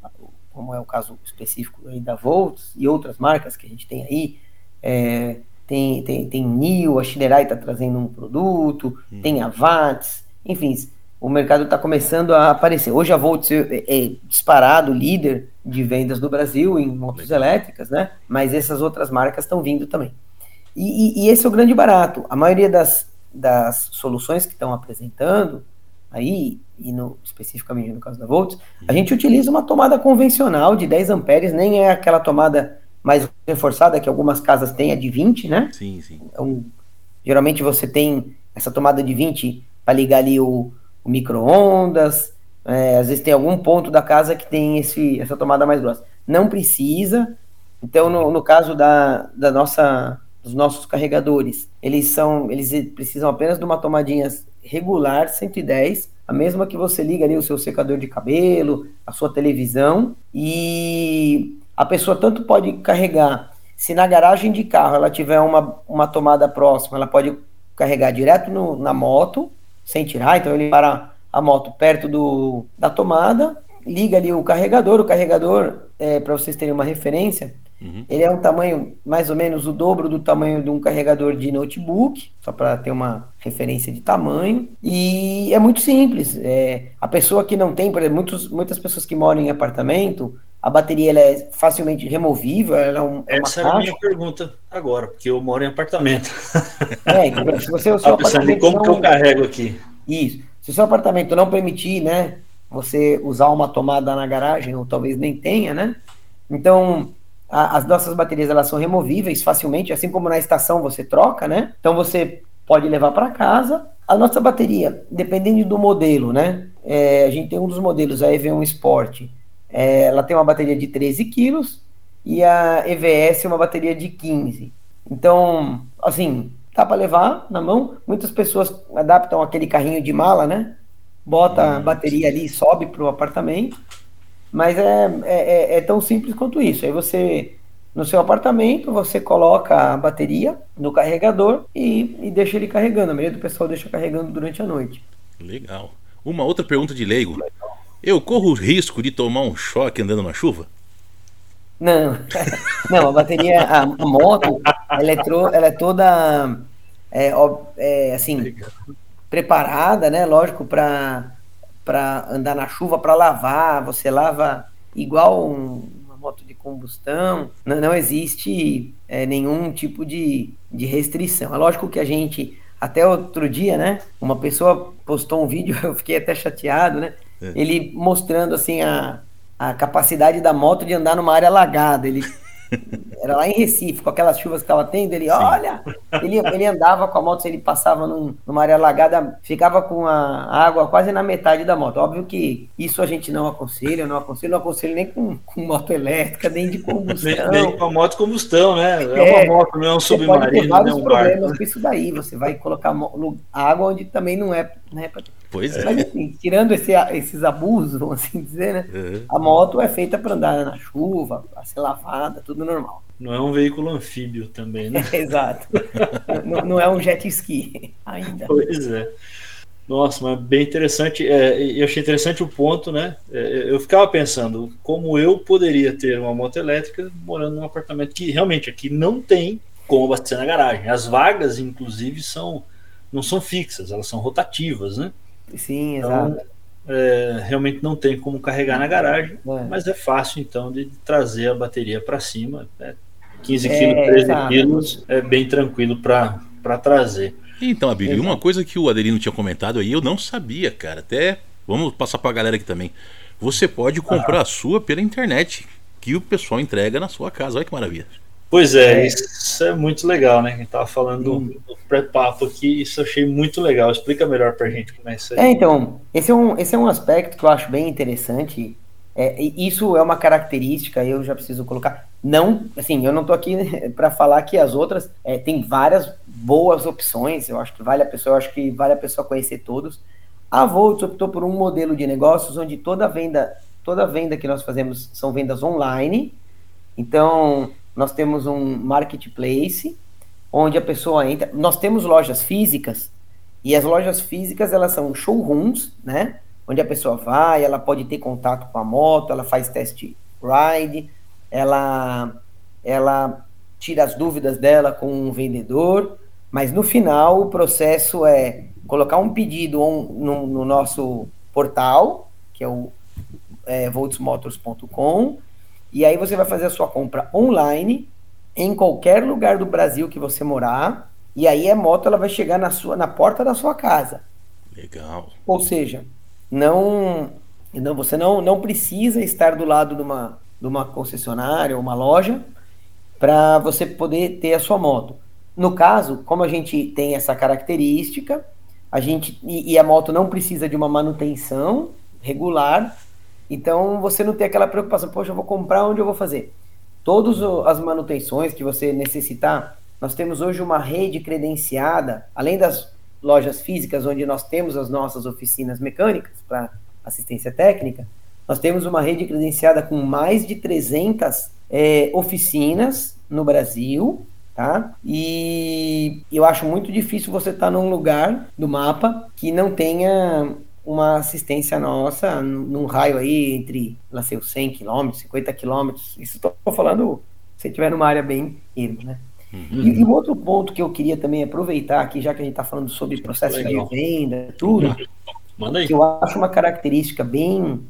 [SPEAKER 3] como é o caso específico aí da Volts e outras marcas que a gente tem aí, é, tem, tem, tem Nil, a Shinerai está trazendo um produto, hum. tem a VATS, enfim, o mercado está começando a aparecer. Hoje a Volts é, é, disparado líder de vendas do Brasil em motos elétricas, né? Mas essas outras marcas estão vindo também. E, e, e, esse é o grande barato. A maioria das, das soluções que estão apresentando aí, e no, especificamente no caso da Volts, a gente utiliza uma tomada convencional de 10 amperes, nem é aquela tomada mais reforçada que algumas casas têm, a de 20, né?
[SPEAKER 1] Sim, sim.
[SPEAKER 3] Então, geralmente você tem essa tomada de 20 para ligar ali o, o micro-ondas, é, às vezes tem algum ponto da casa que tem esse, essa tomada mais grossa. Não precisa, então no, no caso da, da nossa os nossos carregadores, eles são, eles precisam apenas de uma tomadinha regular 110, a mesma que você liga ali o seu secador de cabelo, a sua televisão e a pessoa tanto pode carregar, se na garagem de carro ela tiver uma, uma tomada próxima, ela pode carregar direto no, na moto, sem tirar, então ele para a moto perto do, da tomada, liga ali o carregador, o carregador, é, para vocês terem uma referência, Uhum. Ele é um tamanho mais ou menos o dobro do tamanho de um carregador de notebook, só para ter uma referência de tamanho. E é muito simples. É, a pessoa que não tem, por exemplo, muitos, muitas pessoas que moram em apartamento, a bateria ela é facilmente removível. Ela é, um,
[SPEAKER 2] é uma Essa era a minha pergunta agora, porque eu moro em apartamento.
[SPEAKER 3] É, se você o seu
[SPEAKER 2] apartamento como não... que eu carrego aqui?
[SPEAKER 3] Isso. Se o seu apartamento não permitir, né, você usar uma tomada na garagem, ou talvez nem tenha, né? Então, a, as nossas baterias elas são removíveis facilmente, assim como na estação você troca, né? Então você pode levar para casa. A nossa bateria, dependendo do modelo, né? é, a gente tem um dos modelos, a EV1 Sport, é, ela tem uma bateria de 13 quilos e a EVS uma bateria de 15. Então, assim, dá para levar na mão. Muitas pessoas adaptam aquele carrinho de mala, né? Bota a bateria ali e sobe para o apartamento. Mas é, é, é, é tão simples quanto isso. Aí você no seu apartamento, você coloca a bateria no carregador e, e, deixa ele carregando. A maioria do pessoal deixa carregando durante a noite.
[SPEAKER 1] Legal. Uma outra pergunta de leigo. Eu corro o risco de tomar um choque andando na chuva?
[SPEAKER 3] Não, não, a bateria, a, a moto, ela é, tro, ela é toda é, é, assim, preparada, né? Lógico, para andar na chuva, para lavar. Você lava igual um, uma moto de combustão. Não, não existe é, nenhum tipo de, de restrição. É lógico que a gente, até outro dia, né? Uma pessoa postou um vídeo, eu fiquei até chateado, né? É. Ele mostrando assim a a capacidade da moto de andar numa área alagada. Ele era lá em Recife, com aquelas chuvas que estava tendo, ele, Sim. olha, ele, ele andava com a moto, ele passava num, numa área alagada, ficava com a água quase na metade da moto. Óbvio que isso a gente não aconselha, não aconselho, não aconselho nem com, com moto elétrica, nem de combustão.
[SPEAKER 2] nem, nem com a moto combustão, né? É, é uma moto, não é um submarino, pode ter vários
[SPEAKER 3] não é um problemas barco. com isso daí. Você vai colocar água onde também não é, não é
[SPEAKER 1] Pois é.
[SPEAKER 3] Mas assim, tirando esse, esses abusos, vamos assim dizer, né? Uhum. A moto é feita para andar na chuva, para ser lavada, tudo normal.
[SPEAKER 2] Não é um veículo anfíbio também, né?
[SPEAKER 3] exato. não, não, é um jet ski ainda.
[SPEAKER 2] Pois é. Nossa, mas bem interessante. É, eu achei interessante o ponto, né? É, eu ficava pensando como eu poderia ter uma moto elétrica morando num apartamento que realmente aqui não tem como abastecer na garagem. As vagas, inclusive, são não são fixas, elas são rotativas, né?
[SPEAKER 3] Sim, então, exato.
[SPEAKER 2] É, realmente não tem como carregar na garagem, é. mas é fácil então de trazer a bateria para cima. Né? 15 é, quilos, 13 exato. quilos é bem tranquilo para trazer.
[SPEAKER 1] Então, Abílio, uma coisa que o Adelino tinha comentado aí, eu não sabia, cara. Até vamos passar para a galera aqui também. Você pode comprar ah. a sua pela internet, que o pessoal entrega na sua casa. Olha que maravilha.
[SPEAKER 2] Pois é, é, isso é muito legal, né? A gente tava falando hum. do pré-papo aqui, isso eu achei muito legal. Explica melhor pra gente como é isso aí.
[SPEAKER 3] É, então, esse é um, esse é um aspecto que eu acho bem interessante. É, isso é uma característica, eu já preciso colocar. Não, assim, eu não tô aqui para falar que as outras é, tem várias boas opções. Eu acho que vale a pessoa, acho que vale a pessoa conhecer todos. A Volts optou por um modelo de negócios onde toda venda, toda venda que nós fazemos são vendas online. Então, nós temos um marketplace onde a pessoa entra. Nós temos lojas físicas e as lojas físicas elas são showrooms, né? Onde a pessoa vai, ela pode ter contato com a moto, ela faz test ride, ela ela tira as dúvidas dela com um vendedor, mas no final o processo é colocar um pedido no, no nosso portal, que é o é, voltsmotors.com, e aí você vai fazer a sua compra online em qualquer lugar do Brasil que você morar. E aí a moto ela vai chegar na sua na porta da sua casa.
[SPEAKER 1] Legal.
[SPEAKER 3] Ou seja, não, não você não, não precisa estar do lado de uma, de uma concessionária ou uma loja para você poder ter a sua moto. No caso, como a gente tem essa característica, a gente e, e a moto não precisa de uma manutenção regular, então você não tem aquela preocupação, poxa, eu vou comprar onde eu vou fazer. Todas as manutenções que você necessitar, nós temos hoje uma rede credenciada, além das lojas físicas, onde nós temos as nossas oficinas mecânicas para assistência técnica, nós temos uma rede credenciada com mais de 300 é, oficinas no Brasil, tá? E eu acho muito difícil você estar tá num lugar do mapa que não tenha uma assistência nossa num raio aí entre, lá sei, 100 quilômetros, 50 quilômetros. Isso estou falando se estiver numa área bem erma, né? Uhum. E, e um outro ponto que eu queria também aproveitar aqui, já que a gente está falando sobre processo Legal. de venda, tudo, Manda aí. que eu acho uma característica bem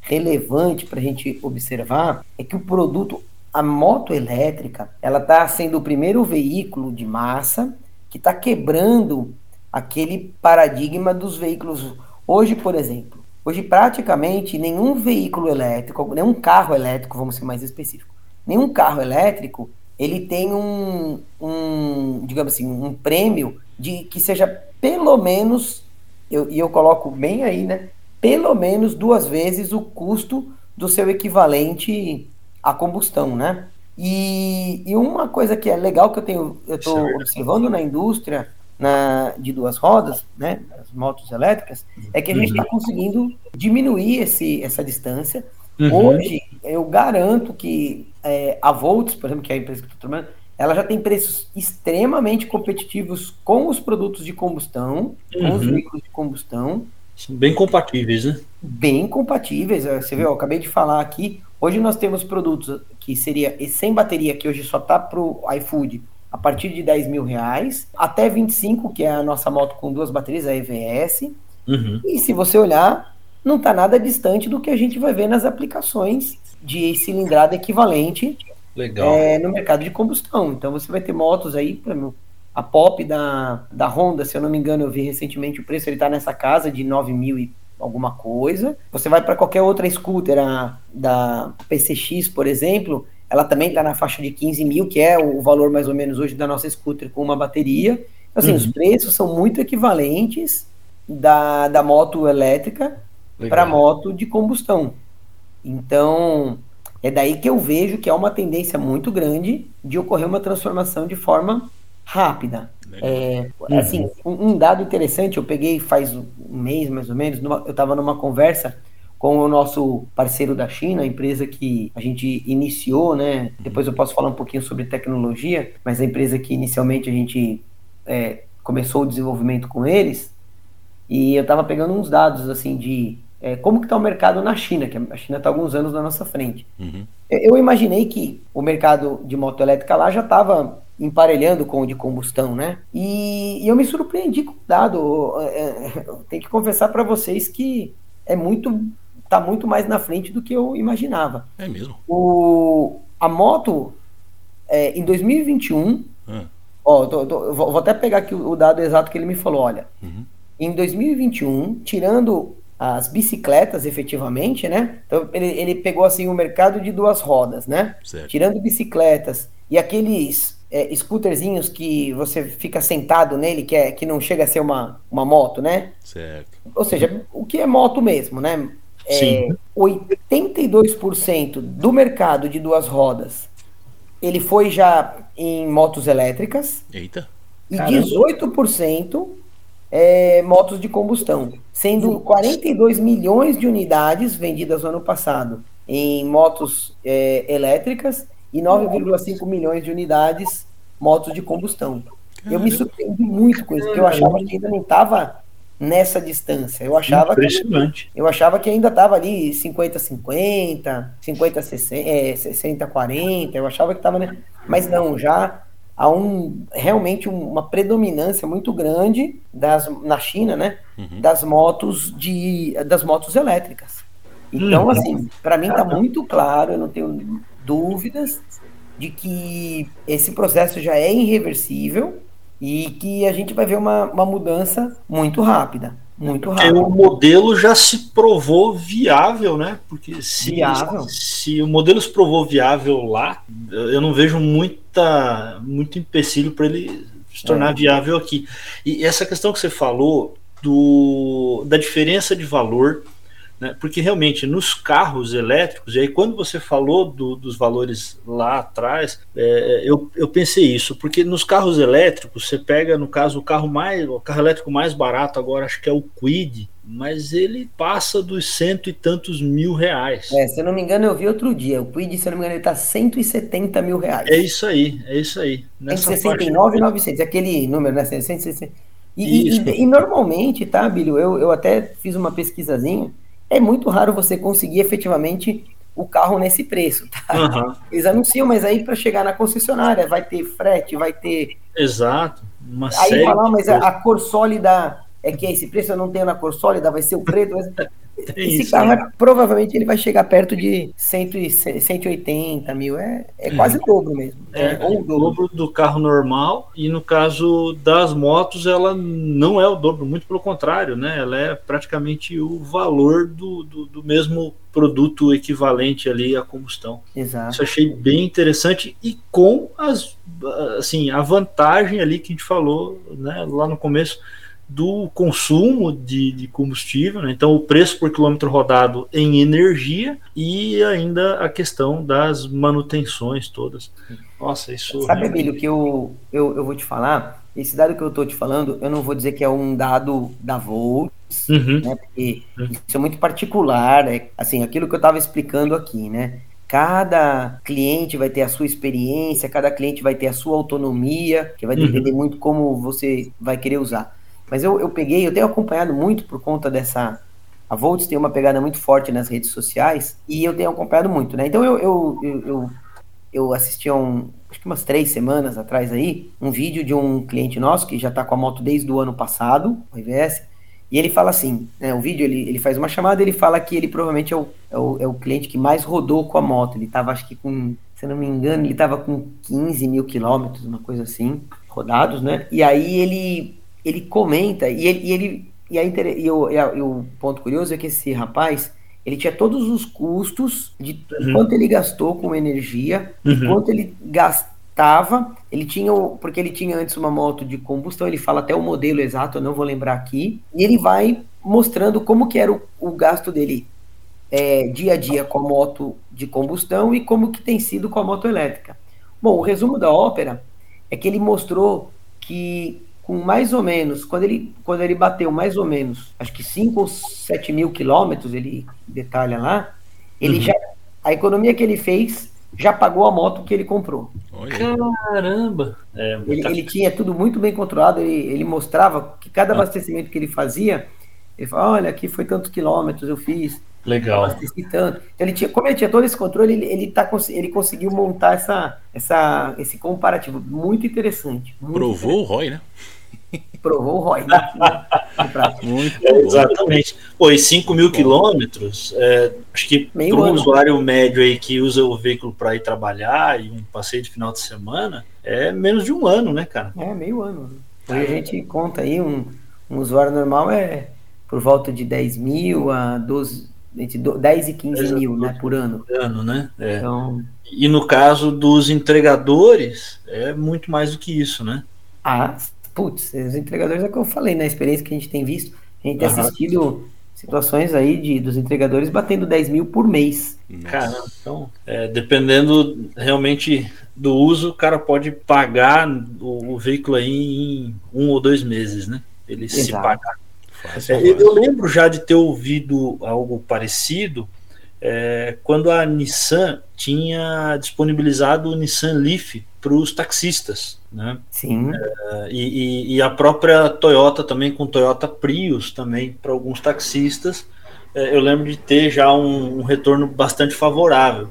[SPEAKER 3] relevante para a gente observar é que o produto, a moto elétrica, ela está sendo o primeiro veículo de massa que está quebrando aquele paradigma dos veículos Hoje, por exemplo, hoje praticamente nenhum veículo elétrico, nenhum carro elétrico, vamos ser mais específico, nenhum carro elétrico ele tem um, um digamos assim, um prêmio de que seja pelo menos, eu, e eu coloco bem aí, né, pelo menos duas vezes o custo do seu equivalente à combustão, né? E, e uma coisa que é legal que eu tenho, eu estou observando na indústria na, de duas rodas, né, as motos elétricas, é que a gente está uhum. conseguindo diminuir esse, essa distância. Uhum. Hoje, eu garanto que é, a Volts, por exemplo, que é a empresa que eu estou trabalhando, ela já tem preços extremamente competitivos com os produtos de combustão, uhum. com os uhum. veículos de combustão.
[SPEAKER 2] São bem compatíveis, né?
[SPEAKER 3] Bem compatíveis. Você viu, eu acabei de falar aqui. Hoje nós temos produtos que seria sem bateria, que hoje só tá pro iFood, a partir de 10 mil reais, até 25, que é a nossa moto com duas baterias, a EVS. Uhum. E se você olhar, não está nada distante do que a gente vai ver nas aplicações de cilindrada equivalente. É, no mercado de combustão. Então você vai ter motos aí, a Pop da, da Honda, se eu não me engano, eu vi recentemente o preço, ele está nessa casa de 9 mil e alguma coisa. Você vai para qualquer outra scooter, a, da PCX, por exemplo, ela também está na faixa de 15 mil, que é o valor mais ou menos hoje da nossa scooter com uma bateria. Então, assim, uhum. os preços são muito equivalentes da, da moto elétrica para moto de combustão. Então, é daí que eu vejo que é uma tendência muito grande de ocorrer uma transformação de forma rápida. É, uhum. assim, um, dado interessante, eu peguei faz um mês mais ou menos, numa, eu estava numa conversa com o nosso parceiro da China, a empresa que a gente iniciou, né? Depois eu posso falar um pouquinho sobre tecnologia, mas a empresa que inicialmente a gente é, começou o desenvolvimento com eles, e eu estava pegando uns dados assim de é, como que está o mercado na China, que a China está alguns anos na nossa frente. Uhum. Eu imaginei que o mercado de moto elétrica lá já estava emparelhando com o de combustão, né? E, e eu me surpreendi com o dado. É, tenho que confessar para vocês que é muito, tá muito mais na frente do que eu imaginava.
[SPEAKER 1] É mesmo.
[SPEAKER 3] O, a moto é, em 2021, ah. ó, tô, tô, vou, até pegar aqui o, o, dado exato que ele me falou. Olha, uhum. em 2021, tirando as bicicletas, efetivamente, né? Então ele, ele pegou assim o mercado de duas rodas, né? Certo. Tirando bicicletas e aqueles é, scooterzinhos que você fica sentado nele, que, é, que não chega a ser uma, uma moto, né?
[SPEAKER 1] Certo.
[SPEAKER 3] Ou seja, o que é moto mesmo, né? É,
[SPEAKER 2] Sim.
[SPEAKER 3] 82% do mercado de duas rodas ele foi já em motos elétricas.
[SPEAKER 1] Eita.
[SPEAKER 3] E Caramba. 18% é, motos de combustão, sendo 42 milhões de unidades vendidas no ano passado em motos é, elétricas e 9,5 milhões de unidades motos de combustão. Eu me surpreendi muito com isso, porque eu achava que ainda não estava nessa distância. Eu achava
[SPEAKER 2] Impressionante.
[SPEAKER 3] Que, eu achava que ainda estava ali 50-50, 50-60-40, eu achava que estava, né? Mas não, já há um, realmente uma predominância muito grande das, na China, né, uhum. das motos de das motos elétricas. Então, uhum. assim, para mim está muito claro, eu não tenho dúvidas de que esse processo já é irreversível e que a gente vai ver uma, uma mudança muito rápida. Muito rápido.
[SPEAKER 2] o modelo já se provou viável, né? Porque se,
[SPEAKER 3] viável.
[SPEAKER 2] se o modelo se provou viável lá, eu não vejo muita, muito empecilho para ele se tornar é. viável aqui. E essa questão que você falou do, da diferença de valor né? Porque realmente nos carros elétricos, e aí quando você falou do, dos valores lá atrás, é, eu, eu pensei isso, porque nos carros elétricos, você pega, no caso, o carro mais, o carro elétrico mais barato agora, acho que é o Quid, mas ele passa dos cento e tantos mil reais.
[SPEAKER 3] É, se eu não me engano, eu vi outro dia. O Quid, se eu não me engano, ele tá 170 mil reais.
[SPEAKER 2] É isso aí, é isso aí.
[SPEAKER 3] 169,900, aquele número, né? 160. E, e, e, normalmente, tá, Bilho? Eu, eu até fiz uma pesquisazinha é muito raro você conseguir efetivamente o carro nesse preço, tá? Uhum. Eles anunciam, mas aí para chegar na concessionária vai ter frete, vai ter.
[SPEAKER 2] Exato.
[SPEAKER 3] Uma aí falar, mas a, a, cor sólida é que é esse preço eu não tenho na cor sólida, vai ser o preto. Mas... Esse isso, carro né? provavelmente ele vai chegar perto de 100, 180 mil, é, é quase o dobro mesmo.
[SPEAKER 2] É, é o dobro. dobro do carro normal, e no caso das motos, ela não é o dobro, muito pelo contrário, né? Ela é praticamente o valor do, do, do mesmo produto equivalente ali à combustão.
[SPEAKER 3] Exato.
[SPEAKER 2] Isso achei bem interessante e com as assim a vantagem ali que a gente falou né, lá no começo do consumo de, de combustível, né? então o preço por quilômetro rodado em energia e ainda a questão das manutenções todas. Nossa, isso.
[SPEAKER 3] Sabe, Emílio, que eu, eu, eu vou te falar, esse dado que eu estou te falando, eu não vou dizer que é um dado da Volts, uhum. né? Porque uhum. isso é muito particular, é, assim, aquilo que eu estava explicando aqui, né? Cada cliente vai ter a sua experiência, cada cliente vai ter a sua autonomia, que vai uhum. depender uhum. muito como você vai querer usar. Mas eu, eu peguei, eu tenho acompanhado muito por conta dessa. A Volts tem uma pegada muito forte nas redes sociais e eu tenho acompanhado muito, né? Então eu, eu, eu, eu, eu assisti a um, acho que umas três semanas atrás aí, um vídeo de um cliente nosso que já está com a moto desde o ano passado, o IVS, e ele fala assim, né, o vídeo, ele, ele faz uma chamada ele fala que ele provavelmente é o, é o, é o cliente que mais rodou com a moto. Ele estava, acho que com, se não me engano, ele estava com 15 mil quilômetros, uma coisa assim, rodados, né? E aí ele, ele comenta, e ele, e, ele, e, a, e, o, e, o ponto curioso é que esse rapaz, ele tinha todos os custos de uhum. quanto ele gastou com energia, uhum. quanto ele gasta tava, ele tinha, porque ele tinha antes uma moto de combustão, ele fala até o modelo exato, eu não vou lembrar aqui, e ele vai mostrando como que era o, o gasto dele é, dia a dia com a moto de combustão e como que tem sido com a moto elétrica. Bom, o resumo da ópera é que ele mostrou que com mais ou menos, quando ele, quando ele bateu mais ou menos, acho que 5 ou 7 mil quilômetros, ele detalha lá, ele uhum. já, a economia que ele fez já pagou a moto que ele comprou.
[SPEAKER 2] Caramba!
[SPEAKER 3] É, ele, ele, tinha tudo muito bem controlado, ele, ele mostrava que cada ah. abastecimento que ele fazia, ele falava, olha, aqui foi tantos quilômetros eu fiz.
[SPEAKER 2] Legal.
[SPEAKER 3] Abasteci tanto. Então, ele tinha, como ele tinha todo esse controle, ele, ele, tá, ele conseguiu montar essa, essa, esse comparativo muito interessante. Muito
[SPEAKER 1] Provou
[SPEAKER 3] interessante.
[SPEAKER 1] o ROI, né?
[SPEAKER 3] Provou o ROI, né?
[SPEAKER 2] Muito é, exatamente. Pô, e 5 mil quilômetros, é, acho que para um usuário médio aí que usa o veículo para ir trabalhar e um passeio de final de semana, é menos de um ano, né, cara?
[SPEAKER 3] É, meio ano. Hoje a gente conta aí, um, um usuário normal é por volta de 10 mil a 12, entre 10 e 15 mil né, por ano.
[SPEAKER 2] ano né? É. Então... E no caso dos entregadores, é muito mais do que isso, né?
[SPEAKER 3] Ah, putz, os entregadores é o que eu falei, na né? experiência que a gente tem visto, a gente tem uhum. assistido situações aí de, dos entregadores batendo 10 mil por mês.
[SPEAKER 2] Cara, então, é, dependendo realmente do uso, o cara pode pagar o, o, veículo aí em um ou dois meses, né? Ele Exato. se pagar. É, eu lembro já de ter ouvido algo parecido é, quando a Nissan tinha disponibilizado o Nissan Leaf para os taxistas. Né?
[SPEAKER 3] Sim.
[SPEAKER 2] É, e, e, a própria Toyota também, com Toyota Prius também, para alguns taxistas, é, eu lembro de ter já um, um retorno bastante favorável.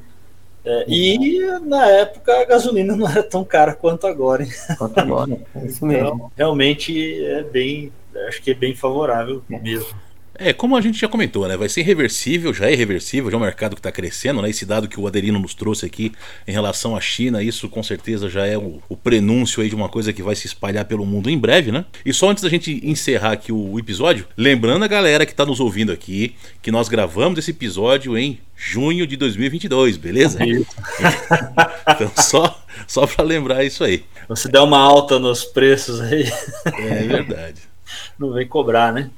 [SPEAKER 2] É, e na época a gasolina não era tão cara quanto agora. Hein?
[SPEAKER 3] Quanto agora, é isso mesmo. Então,
[SPEAKER 2] realmente é bem, acho que é bem favorável é. mesmo.
[SPEAKER 1] É, como a gente já comentou, né? Vai ser reversível, já é reversível, já é um mercado que está crescendo, né? Esse dado que o Adelino nos trouxe aqui em relação à China, isso com certeza já é o, o prenúncio aí de uma coisa que vai se espalhar pelo mundo em breve, né? E só antes da gente encerrar aqui o episódio, lembrando a galera que está nos ouvindo aqui, que nós gravamos esse episódio em junho de 2022, beleza? então só, só para lembrar isso aí.
[SPEAKER 2] Você der uma alta nos preços aí.
[SPEAKER 1] É verdade.
[SPEAKER 2] Não vem cobrar, né?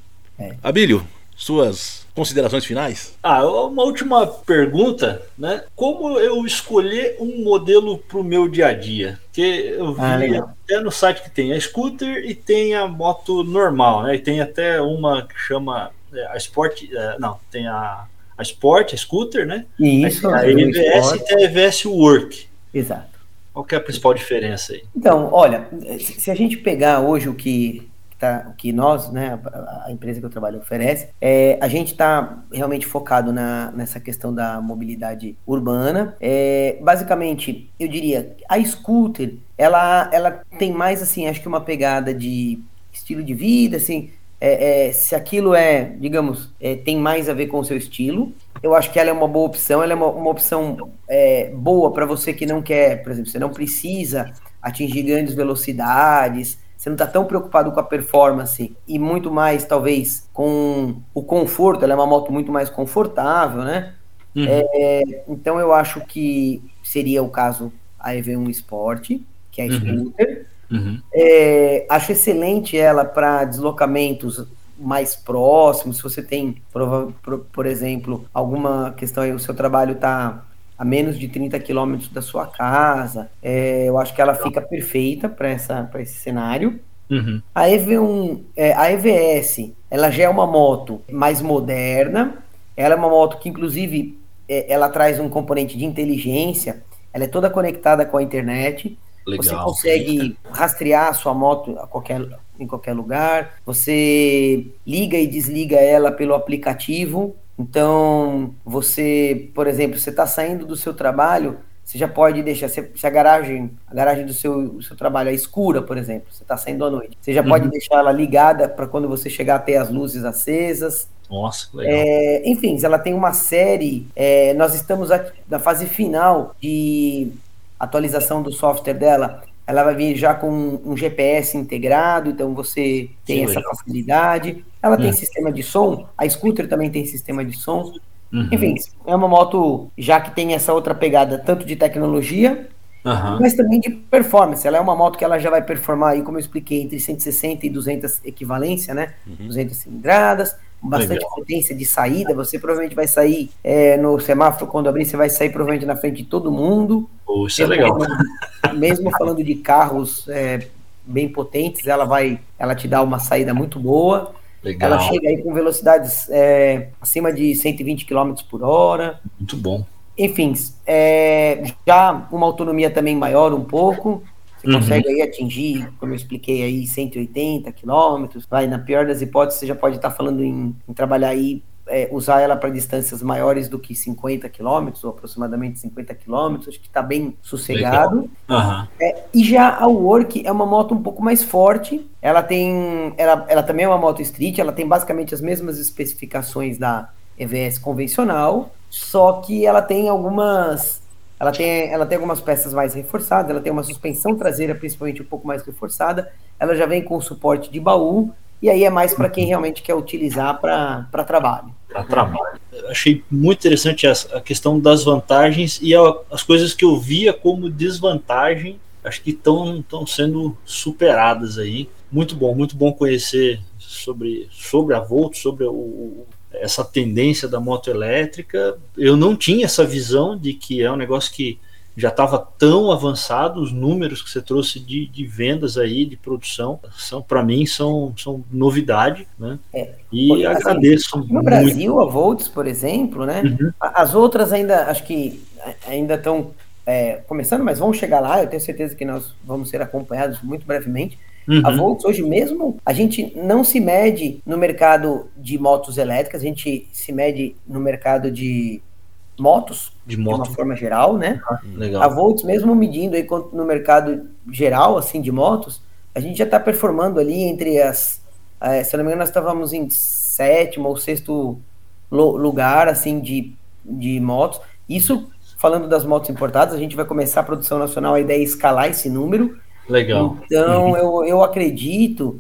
[SPEAKER 1] É. Abílio, suas considerações finais?
[SPEAKER 2] Ah, uma última pergunta, né? Como eu escolher um modelo para o meu dia a dia? Que eu vi ah, até no site que tem a scooter e tem a moto normal, né? E tem até uma que chama é, a Sport, é, não, tem a, a Sport, a scooter, né?
[SPEAKER 3] Isso.
[SPEAKER 2] A EVS e tem a EVS Work.
[SPEAKER 3] Exato.
[SPEAKER 2] Qual é a principal diferença aí?
[SPEAKER 3] Então, olha, se a gente pegar hoje o que tá, que nós, né, a, a, empresa que eu trabalho oferece, é, a gente está realmente focado na, nessa questão da mobilidade urbana. É, basicamente, eu diria, a scooter, ela, ela tem mais, assim, acho que uma pegada de estilo de vida, assim, é, é, se aquilo é, digamos, é, tem mais a ver com o seu estilo, eu acho que ela é uma boa opção, ela é uma, uma opção é, boa para você que não quer, por exemplo, você não precisa atingir grandes velocidades, você não está tão preocupado com a performance e muito mais, talvez, com o conforto. Ela é uma moto muito mais confortável, né? Uhum. É, então eu acho que seria o caso a EV1 Sport, que é a uhum. scooter. Uhum. É, acho excelente ela para deslocamentos mais próximos. Se você tem, por, por, por exemplo, alguma questão aí, o seu trabalho está a menos de 30 quilômetros da sua casa, é, eu acho que ela fica perfeita para esse cenário. Uhum. A EV1, é, a EVS, ela já é uma moto mais moderna. Ela é uma moto que, inclusive, é, ela traz um componente de inteligência. Ela é toda conectada com a internet. Legal. Você consegue rastrear a sua moto a qualquer, em qualquer lugar. Você liga e desliga ela pelo aplicativo. Então, você, por exemplo, você está saindo do seu trabalho, você já pode deixar, se, a garagem, a garagem do seu, seu trabalho é escura, por exemplo, você está saindo à noite, você já uhum. pode deixar ela ligada para quando você chegar até as luzes acesas.
[SPEAKER 2] Nossa, legal.
[SPEAKER 3] É, enfim, ela tem uma série. É, nós estamos aqui na fase final de atualização do software dela. Ela vai vir já com um GPS integrado, então você tem Sim, essa legal. facilidade. Ela tem é. sistema de som, a scooter também tem sistema de som. Uhum. Enfim, é uma moto já que tem essa outra pegada, tanto de tecnologia, uhum. mas também de performance. Ela é uma moto que ela já vai performar aí, como eu expliquei, entre 160 e 200 equivalência, né? Uhum. 200 cilindradas, bastante Legal. potência de saída. Você provavelmente vai sair é, no semáforo, quando abrir, você vai sair provavelmente na frente de todo mundo.
[SPEAKER 2] Poxa, é legal.
[SPEAKER 3] Mesmo falando de carros é, bem potentes, ela vai, ela te dá uma saída muito boa. Legal. Ela chega aí com velocidades é, acima de 120 km por hora.
[SPEAKER 2] Muito bom.
[SPEAKER 3] Enfim, é, já uma autonomia também maior um pouco. Você uhum. consegue aí atingir, como eu expliquei aí, 180 quilômetros. Vai, na pior das hipóteses, você já pode estar falando em, em trabalhar aí é, usar ela para distâncias maiores do que 50 quilômetros, ou aproximadamente 50 quilômetros, acho que está bem sossegado. Uhum. É, e já a Work é uma moto um pouco mais forte, ela tem, ela, ela também é uma moto street, ela tem basicamente as mesmas especificações da EVS convencional, só que ela tem algumas ela tem, ela tem algumas peças mais reforçadas, ela tem uma suspensão traseira principalmente um pouco mais reforçada, ela já vem com suporte de baú, e aí é mais para quem realmente quer utilizar para trabalho
[SPEAKER 2] para trabalho. Achei muito interessante a, a questão das vantagens e a, as coisas que eu via como desvantagem, acho que estão sendo superadas aí. Muito bom, muito bom conhecer sobre, sobre a Volt, sobre o, essa tendência da moto elétrica. Eu não tinha essa visão de que é um negócio que já estava tão avançado, os números que você trouxe de, de vendas aí, de produção, são para mim são, são novidade, né? É. E assim, agradeço.
[SPEAKER 3] No muito. Brasil, a Volts, por exemplo, né? Uhum. As outras ainda, acho que ainda estão é, começando, mas vão chegar lá. Eu tenho certeza que nós vamos ser acompanhados muito brevemente. Uhum. A Volts hoje mesmo, a gente não se mede no mercado de motos elétricas, a gente se mede no mercado de motos, de, moto. de uma forma geral, né? Legal. A Volts, mesmo medindo aí no mercado geral, assim, de motos, a gente já está performando ali entre as. É, se eu não me engano, nós estávamos em sétimo ou sexto lugar, assim, de, de motos. Isso, falando das motos importadas, a gente vai começar a produção nacional, a ideia é escalar esse número.
[SPEAKER 2] Legal.
[SPEAKER 3] Então, uhum. eu, eu acredito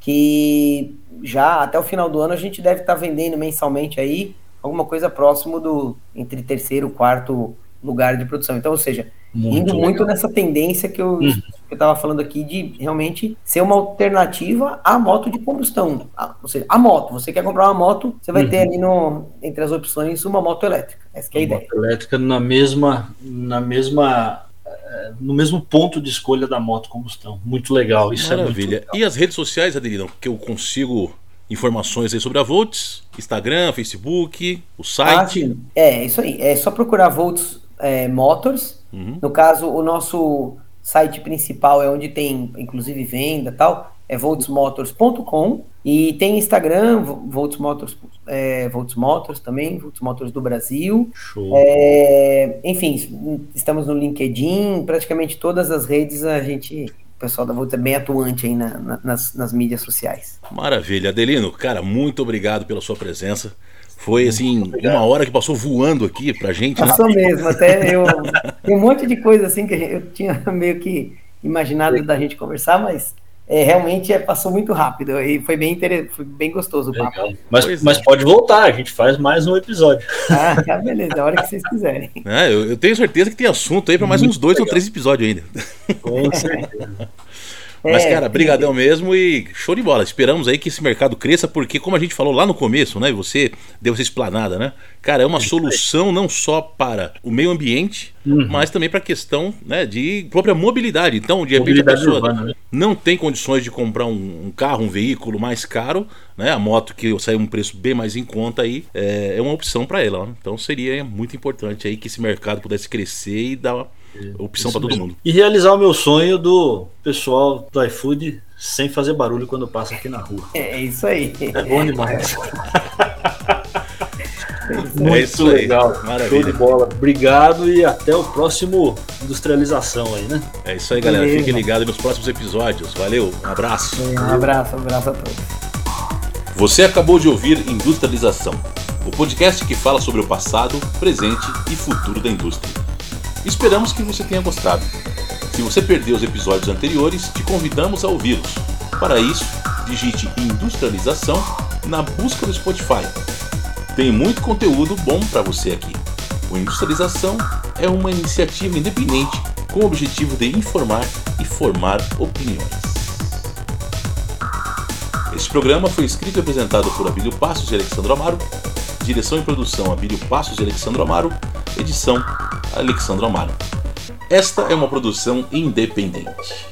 [SPEAKER 3] que já até o final do ano a gente deve estar tá vendendo mensalmente aí alguma coisa próximo do entre terceiro e quarto lugar de produção. Então, ou seja, muito indo legal. muito nessa tendência que eu uhum. estava falando aqui de realmente ser uma alternativa à moto de combustão. A, ou seja, a moto. Você quer comprar uma moto, você vai uhum. ter ali no, entre as opções uma moto elétrica. Essa é a ideia.
[SPEAKER 2] Moto elétrica na mesma, na mesma no mesmo ponto de escolha da moto combustão. Muito legal. Isso
[SPEAKER 1] Maravilha.
[SPEAKER 2] É muito legal.
[SPEAKER 1] E as redes sociais, Adelino, que eu consigo informações aí sobre a Volts, Instagram, Facebook, o site.
[SPEAKER 3] Ah, é, isso aí. É só procurar Volts é, Motors. Uhum. No caso, o nosso site principal é onde tem, inclusive, venda tal, é voltsmotors.com. E tem Instagram, Volts Motors, é, Volts Motors também, Volts Motors do Brasil. É, enfim, estamos no LinkedIn, praticamente todas as redes a gente o pessoal da Volta é bem atuante aí na, na, nas, nas mídias sociais.
[SPEAKER 1] Maravilha. Adelino, cara, muito obrigado pela sua presença. Foi assim, uma hora que passou voando aqui pra gente.
[SPEAKER 3] Né? Passou né? mesmo, até eu. Tem um monte de coisa assim que eu tinha meio que imaginado da gente conversar, mas é, realmente é, passou muito rápido e foi bem, foi bem gostoso o papo.
[SPEAKER 2] Mas, mas é. pode voltar, a gente faz mais um episódio.
[SPEAKER 3] Ah, tá, beleza, a hora que vocês quiserem.
[SPEAKER 1] É, eu, eu, tenho certeza que tem assunto aí para mais uns dois legal. ou três episódios ainda.
[SPEAKER 2] Com certeza.
[SPEAKER 1] Mas,
[SPEAKER 3] É,
[SPEAKER 1] cara, brigadão mesmo e show de bola. Esperamos aí que esse mercado cresça, porque como a gente falou lá no começo, né? Você deu essa explanada, né? Cara, é uma solução não só para o meio ambiente,
[SPEAKER 2] Uhum.
[SPEAKER 1] mas também para a questão né, de própria mobilidade. Então, de repente,
[SPEAKER 2] Mobilidade
[SPEAKER 1] a pessoa
[SPEAKER 2] urbana, né?
[SPEAKER 1] não tem condições de comprar um, um carro, um veículo mais caro, né? A moto que sai um preço bem mais em conta aí é, é uma opção para ela. né? Então, seria muito importante aí que esse mercado pudesse crescer e dar opção para todo mundo.
[SPEAKER 2] E realizar o meu sonho do pessoal do iFood sem fazer barulho quando passa aqui na rua.
[SPEAKER 3] É isso aí.
[SPEAKER 2] É bom demais.
[SPEAKER 1] É isso aí. Maravilha.
[SPEAKER 2] Show de bola. Obrigado e até o próximo industrialização aí, né?
[SPEAKER 1] É isso aí, galera. Fiquem ligados nos próximos episódios. Valeu, um abraço.
[SPEAKER 3] Um abraço, um abraço a todos.
[SPEAKER 1] Você acabou de ouvir Industrialização, o podcast que fala sobre o passado, presente e futuro da indústria. Esperamos que você tenha gostado. Se você perdeu os episódios anteriores, te convidamos a ouvi-los. Para isso, digite Industrialização na busca do Spotify. Tem muito conteúdo bom para você aqui. O Industrialização é uma iniciativa independente com o objetivo de informar e formar opiniões. Este programa foi escrito e apresentado por Abílio Passos e Alexandre Amaro. Direção e produção Abílio Passos e Alexandre Amaro. Edição Alexandre Amaro. Esta é uma produção independente.